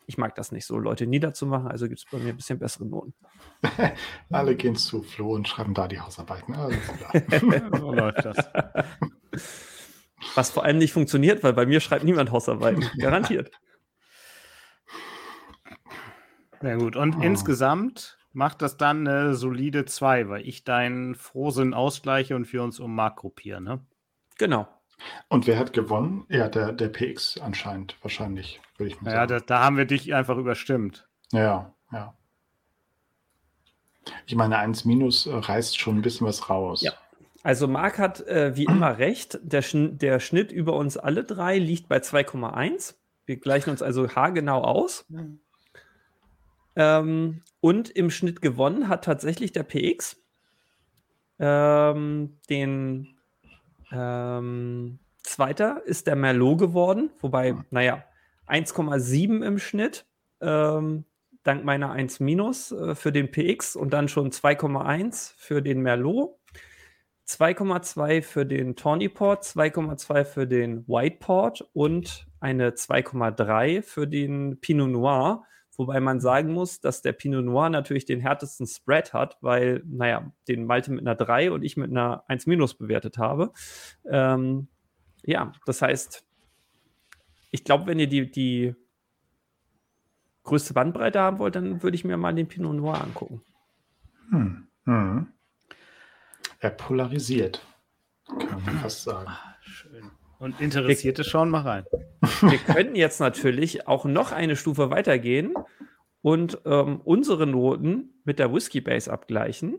ich mag das nicht so, Leute niederzumachen, also gibt es bei mir ein bisschen bessere Noten. (laughs) alle gehen zu Flo und schreiben da die Hausarbeiten. Klar. (laughs) so läuft das. Was vor allem nicht funktioniert, weil bei mir schreibt niemand Hausarbeiten. (laughs) Garantiert. Ja gut, und Oh. insgesamt macht das dann eine solide 2, weil ich deinen Frohsinn ausgleiche und wir uns um Mark gruppieren, ne? Genau. Und wer hat gewonnen? Ja, der, der PX anscheinend, wahrscheinlich, würde ich mal Ja, sagen. da, da haben wir dich einfach überstimmt. Ja, ja. Ich meine, 1 minus äh, reißt schon ein bisschen was raus. Ja. Also Marc hat äh, wie immer (clears throat) recht. Der, Schn der Schnitt über uns alle drei liegt bei 2,1. Wir gleichen uns also haargenau aus. Ähm, und im Schnitt gewonnen hat tatsächlich der PX. Ähm, den ähm, Zweiter ist der Merlot geworden, wobei, naja, 1,7 im Schnitt, ähm, dank meiner 1 minus äh, für den PX und dann schon 2,1 für den Merlot, 2,2 für den Tawny Port, 2,2 für den White Port und eine 2,3 für den Pinot Noir. Wobei man sagen muss, dass der Pinot Noir natürlich den härtesten Spread hat, weil, naja, den Malte mit einer 3 und ich mit einer 1 minus bewertet habe. Ähm, ja, das heißt, ich glaube, wenn ihr die, die größte Bandbreite haben wollt, dann würde ich mir mal den Pinot Noir angucken. Hm. Hm. Er polarisiert, kann man fast sagen. Und Interessierte schauen mal rein. Wir könnten jetzt natürlich auch noch eine Stufe weitergehen und ähm, unsere Noten mit der Whiskey Base abgleichen.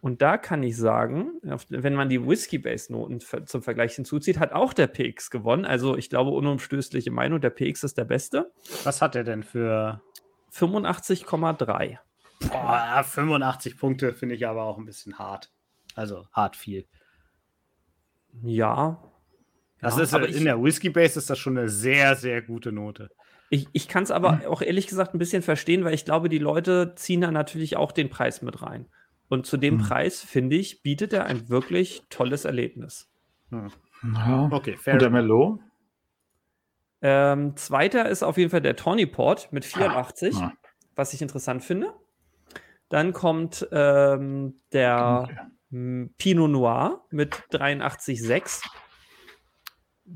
Und da kann ich sagen, wenn man die Whiskey Base Noten zum Vergleich hinzuzieht, hat auch der PX gewonnen. Also ich glaube, unumstößliche Meinung, der PX ist der Beste. Was hat er denn für 85,3. Boah, 85 Punkte finde ich aber auch ein bisschen hart. Also hart viel. Ja. Das Ja, ist aber in ich- der Whisky Base ist das schon eine sehr, sehr gute Note. Ich, ich kann es aber auch ehrlich gesagt ein bisschen verstehen, weil ich glaube, die Leute ziehen da natürlich auch den Preis mit rein. Und zu dem Hm. Preis, finde ich, bietet er ein wirklich tolles Erlebnis. Ja. Okay, fair. Und der Merlot? Ähm, zweiter ist auf jeden Fall der Tawny Port mit 84, Ah, was ich interessant finde. Dann kommt ähm, der Okay. Pinot Noir mit 83,6,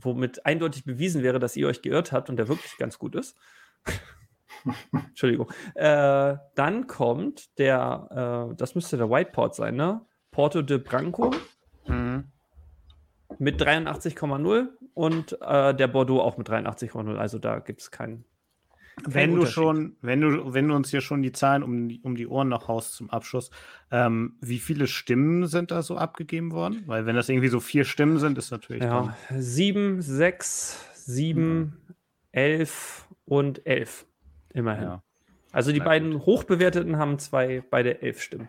womit eindeutig bewiesen wäre, dass ihr euch geirrt habt und der wirklich ganz gut ist. (laughs) Entschuldigung. Äh, dann kommt der, äh, das müsste der White Port sein, ne? Porto de Branco Mhm. mit 83,0 und äh, der Bordeaux auch mit 83,0. Also da gibt es keinen. Wenn du schon, wenn du, wenn du uns hier schon die Zahlen um die, um die Ohren noch haust zum Abschluss, ähm, wie viele Stimmen sind da so abgegeben worden? Weil wenn das irgendwie so vier Stimmen sind, ist natürlich. Ja, sieben, sechs, sieben, mhm. elf und elf. Immerhin. Ja. Also die Na, beiden gut. hochbewerteten haben zwei, beide elf Stimmen.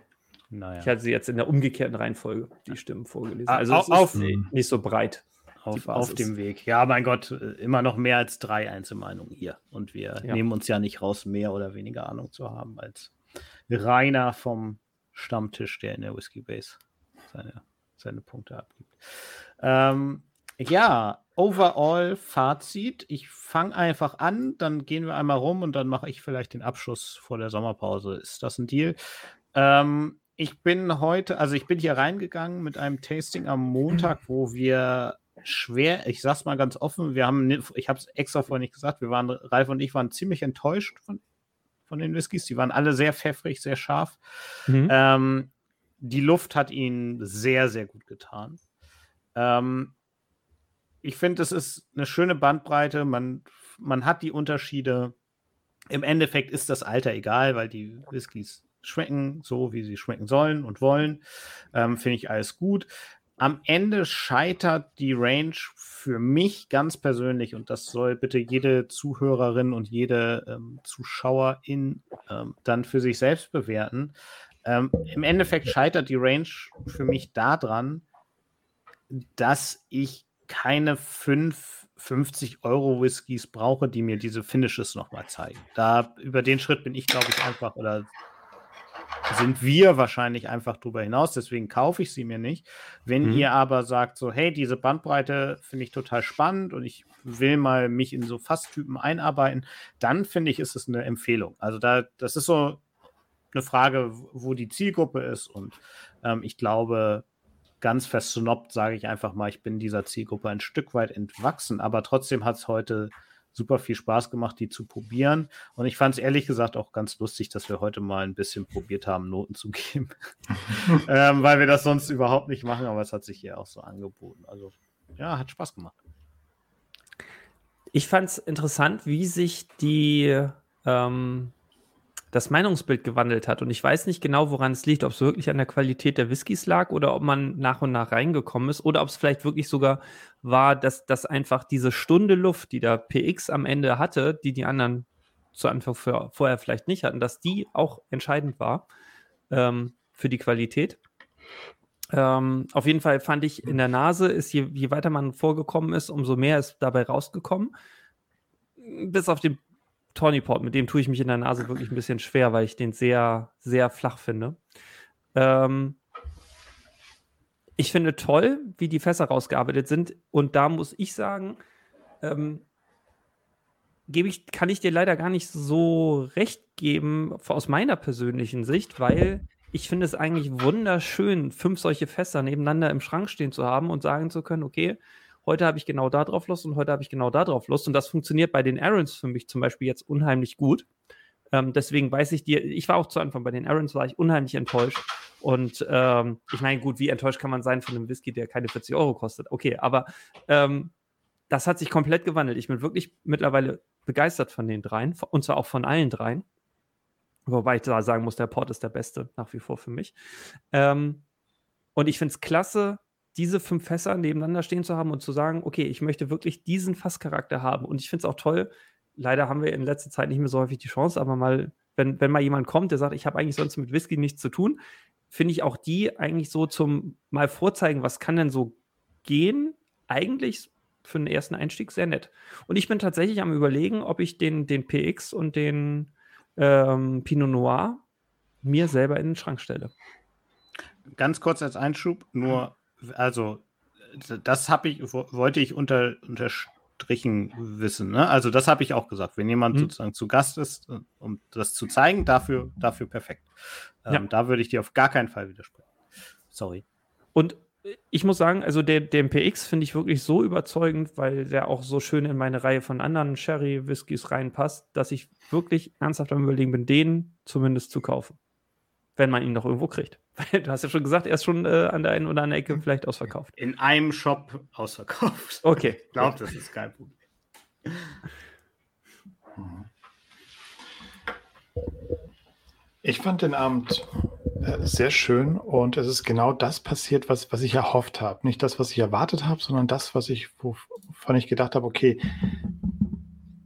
Naja. Ich hatte sie jetzt in der umgekehrten Reihenfolge, die Stimmen vorgelesen. Ah, also auf, nicht so breit. Auf, auf, dem Weg. Ja, mein Gott, äh, immer noch mehr als drei Einzelmeinungen hier. Und wir ja. nehmen uns ja nicht raus, mehr oder weniger Ahnung zu haben als Rainer vom Stammtisch, der in der Whiskey Base seine, seine Punkte abgibt. Ähm, ja, overall Fazit. Ich fange einfach an, dann gehen wir einmal rum und dann mache ich vielleicht den Abschluss vor der Sommerpause. Ist das ein Deal? Ähm, ich bin heute, also ich bin hier reingegangen mit einem Tasting am Montag, wo wir schwer, ich sag's mal ganz offen, wir haben, ich habe es extra vorhin nicht gesagt, wir waren, Ralf und ich waren ziemlich enttäuscht von, von den Whiskys. Die waren alle sehr pfeffrig, sehr scharf. Mhm. Ähm, die Luft hat ihnen sehr, sehr gut getan. Ähm, ich finde, es ist eine schöne Bandbreite. Man, man hat die Unterschiede. Im Endeffekt ist das Alter egal, weil die Whiskys schmecken so, wie sie schmecken sollen und wollen. Ähm, finde ich alles gut. Am Ende scheitert die Range für mich ganz persönlich, und das soll bitte jede Zuhörerin und jede ähm, Zuschauerin ähm, dann für sich selbst bewerten. Ähm, Im Endeffekt scheitert die Range für mich daran, dass ich keine fünf 50 Euro Whiskys brauche, die mir diese Finishes nochmal zeigen. Da über den Schritt bin ich, glaube ich, einfach oder sind wir wahrscheinlich einfach drüber hinaus, deswegen kaufe ich sie mir nicht. Wenn mhm. ihr aber sagt, so, hey, diese Bandbreite finde ich total spannend und ich will mal mich in so Fasstypen einarbeiten, dann finde ich, ist es eine Empfehlung. Also da, das ist so eine Frage, wo die Zielgruppe ist und ähm, ich glaube, ganz versnobbt sage ich einfach mal, ich bin dieser Zielgruppe ein Stück weit entwachsen, aber trotzdem hat es heute super viel Spaß gemacht, die zu probieren. Und ich fand es ehrlich gesagt auch ganz lustig, dass wir heute mal ein bisschen probiert haben, Noten zu geben, (laughs) ähm, weil wir das sonst überhaupt nicht machen, aber es hat sich hier auch so angeboten. Also ja, hat Spaß gemacht. Ich fand es interessant, wie sich die ähm, das Meinungsbild gewandelt hat. Und ich weiß nicht genau, woran es liegt, ob es wirklich an der Qualität der Whiskys lag oder ob man nach und nach reingekommen ist oder ob es vielleicht wirklich sogar war, dass, dass einfach diese Stunde Luft, die der PX am Ende hatte, die die anderen zu Anfang für, vorher vielleicht nicht hatten, dass die auch entscheidend war ähm, für die Qualität. Ähm, auf jeden Fall fand ich in der Nase, ist je, je weiter man vorgekommen ist, umso mehr ist dabei rausgekommen. Bis auf den Tawny Port, mit dem tue ich mich in der Nase (laughs) wirklich ein bisschen schwer, weil ich den sehr, sehr flach finde. Ähm, ich finde toll, wie die Fässer rausgearbeitet sind. Und da muss ich sagen, ähm, ich, kann ich dir leider gar nicht so recht geben aus meiner persönlichen Sicht, weil ich finde es eigentlich wunderschön, fünf solche Fässer nebeneinander im Schrank stehen zu haben und sagen zu können, okay, heute habe ich genau da drauf Lust und heute habe ich genau da drauf Lust. Und das funktioniert bei den Errands für mich zum Beispiel jetzt unheimlich gut. Ähm, deswegen weiß ich dir, ich war auch zu Anfang bei den Errands, war ich unheimlich enttäuscht. Und ähm, ich meine, gut, wie enttäuscht kann man sein von einem Whisky, der keine 40 Euro kostet? Okay, aber ähm, das hat sich komplett gewandelt. Ich bin wirklich mittlerweile begeistert von den dreien, und zwar auch von allen dreien. Wobei ich da sagen muss, der Port ist der beste nach wie vor für mich. Ähm, und ich finde es klasse, diese fünf Fässer nebeneinander stehen zu haben und zu sagen, okay, ich möchte wirklich diesen Fasscharakter haben. Und ich finde es auch toll, leider haben wir in letzter Zeit nicht mehr so häufig die Chance, aber mal, wenn, wenn mal jemand kommt, der sagt, ich habe eigentlich sonst mit Whisky nichts zu tun, finde ich auch die eigentlich so zum mal vorzeigen, was kann denn so gehen, eigentlich für den ersten Einstieg sehr nett. Und ich bin tatsächlich am überlegen, ob ich den, den PX und den ähm, Pinot Noir mir selber in den Schrank stelle. Ganz kurz als Einschub, nur also das habe ich, wollte ich unter, unterstrichen wissen. Ne? Also das habe ich auch gesagt. Wenn jemand mhm. sozusagen zu Gast ist, äh, um das zu zeigen, dafür, dafür perfekt. Ähm, ja. Da würde ich dir auf gar keinen Fall widersprechen. Sorry. Und ich muss sagen, also der, der MPX finde ich wirklich so überzeugend, weil der auch so schön in meine Reihe von anderen Sherry-Whiskys reinpasst, dass ich wirklich ernsthaft am Überlegen bin, den zumindest zu kaufen. Wenn man ihn noch irgendwo kriegt. Du hast ja schon gesagt, er ist schon äh, an der einen oder anderen Ecke vielleicht ausverkauft. In einem Shop ausverkauft. (laughs) Okay. Ich glaube, das ist kein Problem. Ich fand den Abend äh, sehr schön und es ist genau das passiert, was, was ich erhofft habe. Nicht das, was ich erwartet habe, sondern das, was ich, wovon ich gedacht habe, okay,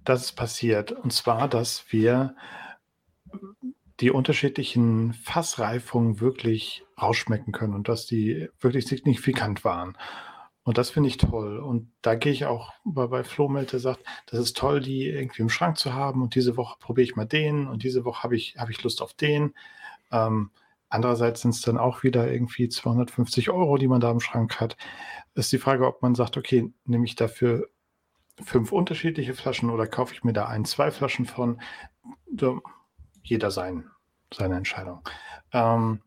das ist passiert. Und zwar, dass wir die unterschiedlichen Fassreifungen wirklich rausschmecken können und dass die wirklich signifikant waren. Und das finde ich toll. Und da gehe ich auch bei, bei Flo Melte sagt, das ist toll, die irgendwie im Schrank zu haben. Und diese Woche probiere ich mal den und diese Woche habe ich, habe ich Lust auf den. Ähm, andererseits sind es dann auch wieder irgendwie 250 Euro, die man da im Schrank hat. Ist die Frage, ob man sagt, okay, nehme ich dafür fünf unterschiedliche Flaschen oder kaufe ich mir da ein, zwei Flaschen von? Jeder sein, seine Entscheidung. Ähm,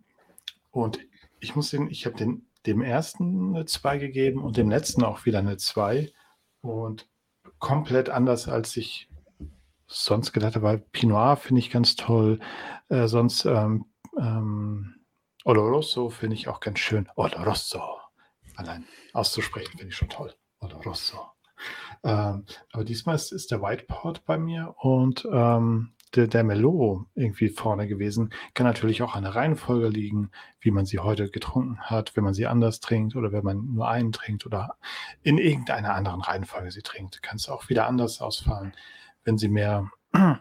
und ich muss den, ich habe den, dem ersten eine 2 gegeben und dem letzten auch wieder eine 2. Und komplett anders, als ich sonst gedacht habe. Pinot finde ich ganz toll. Äh, sonst ähm, ähm, Oloroso finde ich auch ganz schön. Oloroso. Allein auszusprechen finde ich schon toll. Oloroso. Ähm, aber diesmal ist, ist der Whiteport bei mir und ähm, der, der Melo irgendwie vorne gewesen. Kann natürlich auch an der Reihenfolge liegen, wie man sie heute getrunken hat, wenn man sie anders trinkt oder wenn man nur einen trinkt oder in irgendeiner anderen Reihenfolge sie trinkt. Kann es auch wieder anders ausfallen, wenn sie mehr, (clears throat)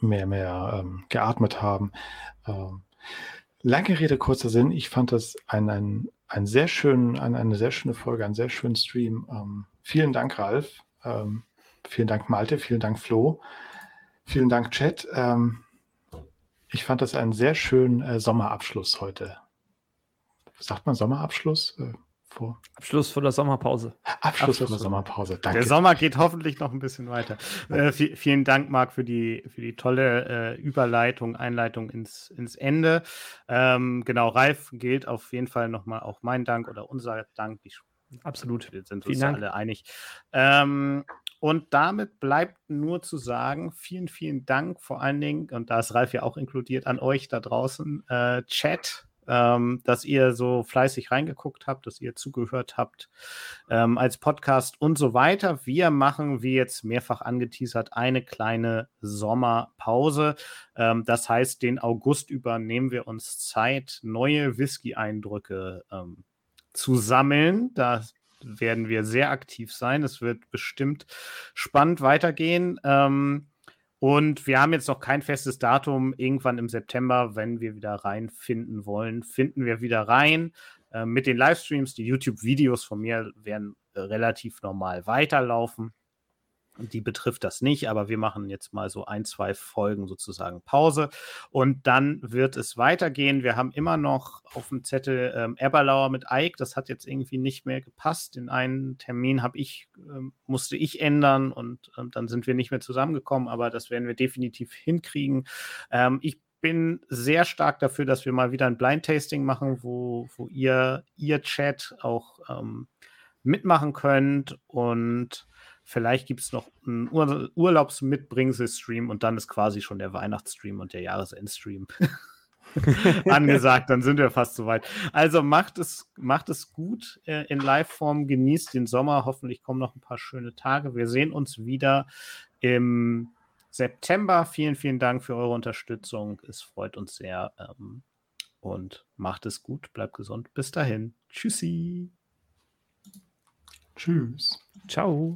mehr, mehr ähm, geatmet haben. Ähm, lange Rede, kurzer Sinn. Ich fand das ein, ein, ein sehr schön, ein, eine sehr schöne Folge, einen sehr schönen Stream. Ähm, vielen Dank, Ralf. Ähm, vielen Dank, Malte. Vielen Dank, Flo. Vielen Dank, Chat. Ähm, ich fand das einen sehr schönen äh, Sommerabschluss heute. Sagt man Sommerabschluss? Äh, vor? Abschluss vor der Sommerpause. Abschluss, vor der Sommerpause. Danke. Der Sommer geht hoffentlich noch ein bisschen weiter. Äh, vielen Dank, Marc, für die, für die tolle äh, Überleitung, Einleitung ins, ins Ende. Ähm, genau, Ralf gilt auf jeden Fall nochmal auch mein Dank oder unser Dank. Die Absolut. Wir sind uns alle einig. Ähm, und damit bleibt nur zu sagen, vielen, vielen Dank vor allen Dingen, und da ist Ralf ja auch inkludiert, an euch da draußen, äh, Chat, ähm, dass ihr so fleißig reingeguckt habt, dass ihr zugehört habt ähm, als Podcast und so weiter. Wir machen, wie jetzt mehrfach angeteasert, eine kleine Sommerpause. Ähm, das heißt, den August über nehmen wir uns Zeit, neue Whisky-Eindrücke ähm, zu sammeln. Da werden wir sehr aktiv sein. Es wird bestimmt spannend weitergehen. Ähm, und wir haben jetzt noch kein festes Datum. Irgendwann im September, wenn wir wieder reinfinden wollen, finden wir wieder rein. Äh, mit den Livestreams, die YouTube-Videos von mir werden relativ normal weiterlaufen. Die betrifft das nicht, aber wir machen jetzt mal so ein, zwei Folgen sozusagen Pause und dann wird es weitergehen. Wir haben immer noch auf dem Zettel ähm, Eberlauer mit Ike. Das hat jetzt irgendwie nicht mehr gepasst. Den einen Termin habe ich, ähm, musste ich ändern und ähm, dann sind wir nicht mehr zusammengekommen, aber das werden wir definitiv hinkriegen. Ähm, ich bin sehr stark dafür, dass wir mal wieder ein Blind Tasting machen, wo, wo ihr, ihr Chat auch ähm, mitmachen könnt und Vielleicht gibt es noch einen Ur Urlaubsmitbringsel-Stream und dann ist quasi schon der Weihnachtsstream und der Jahresendstream (laughs) angesagt. Dann sind wir fast soweit. Also macht es, macht es gut äh, in Live-Form, genießt den Sommer. Hoffentlich kommen noch ein paar schöne Tage. Wir sehen uns wieder im September. Vielen, vielen Dank für eure Unterstützung. Es freut uns sehr. Ähm, und macht es gut, bleibt gesund. Bis dahin. Tschüssi. Tschüss. Ciao.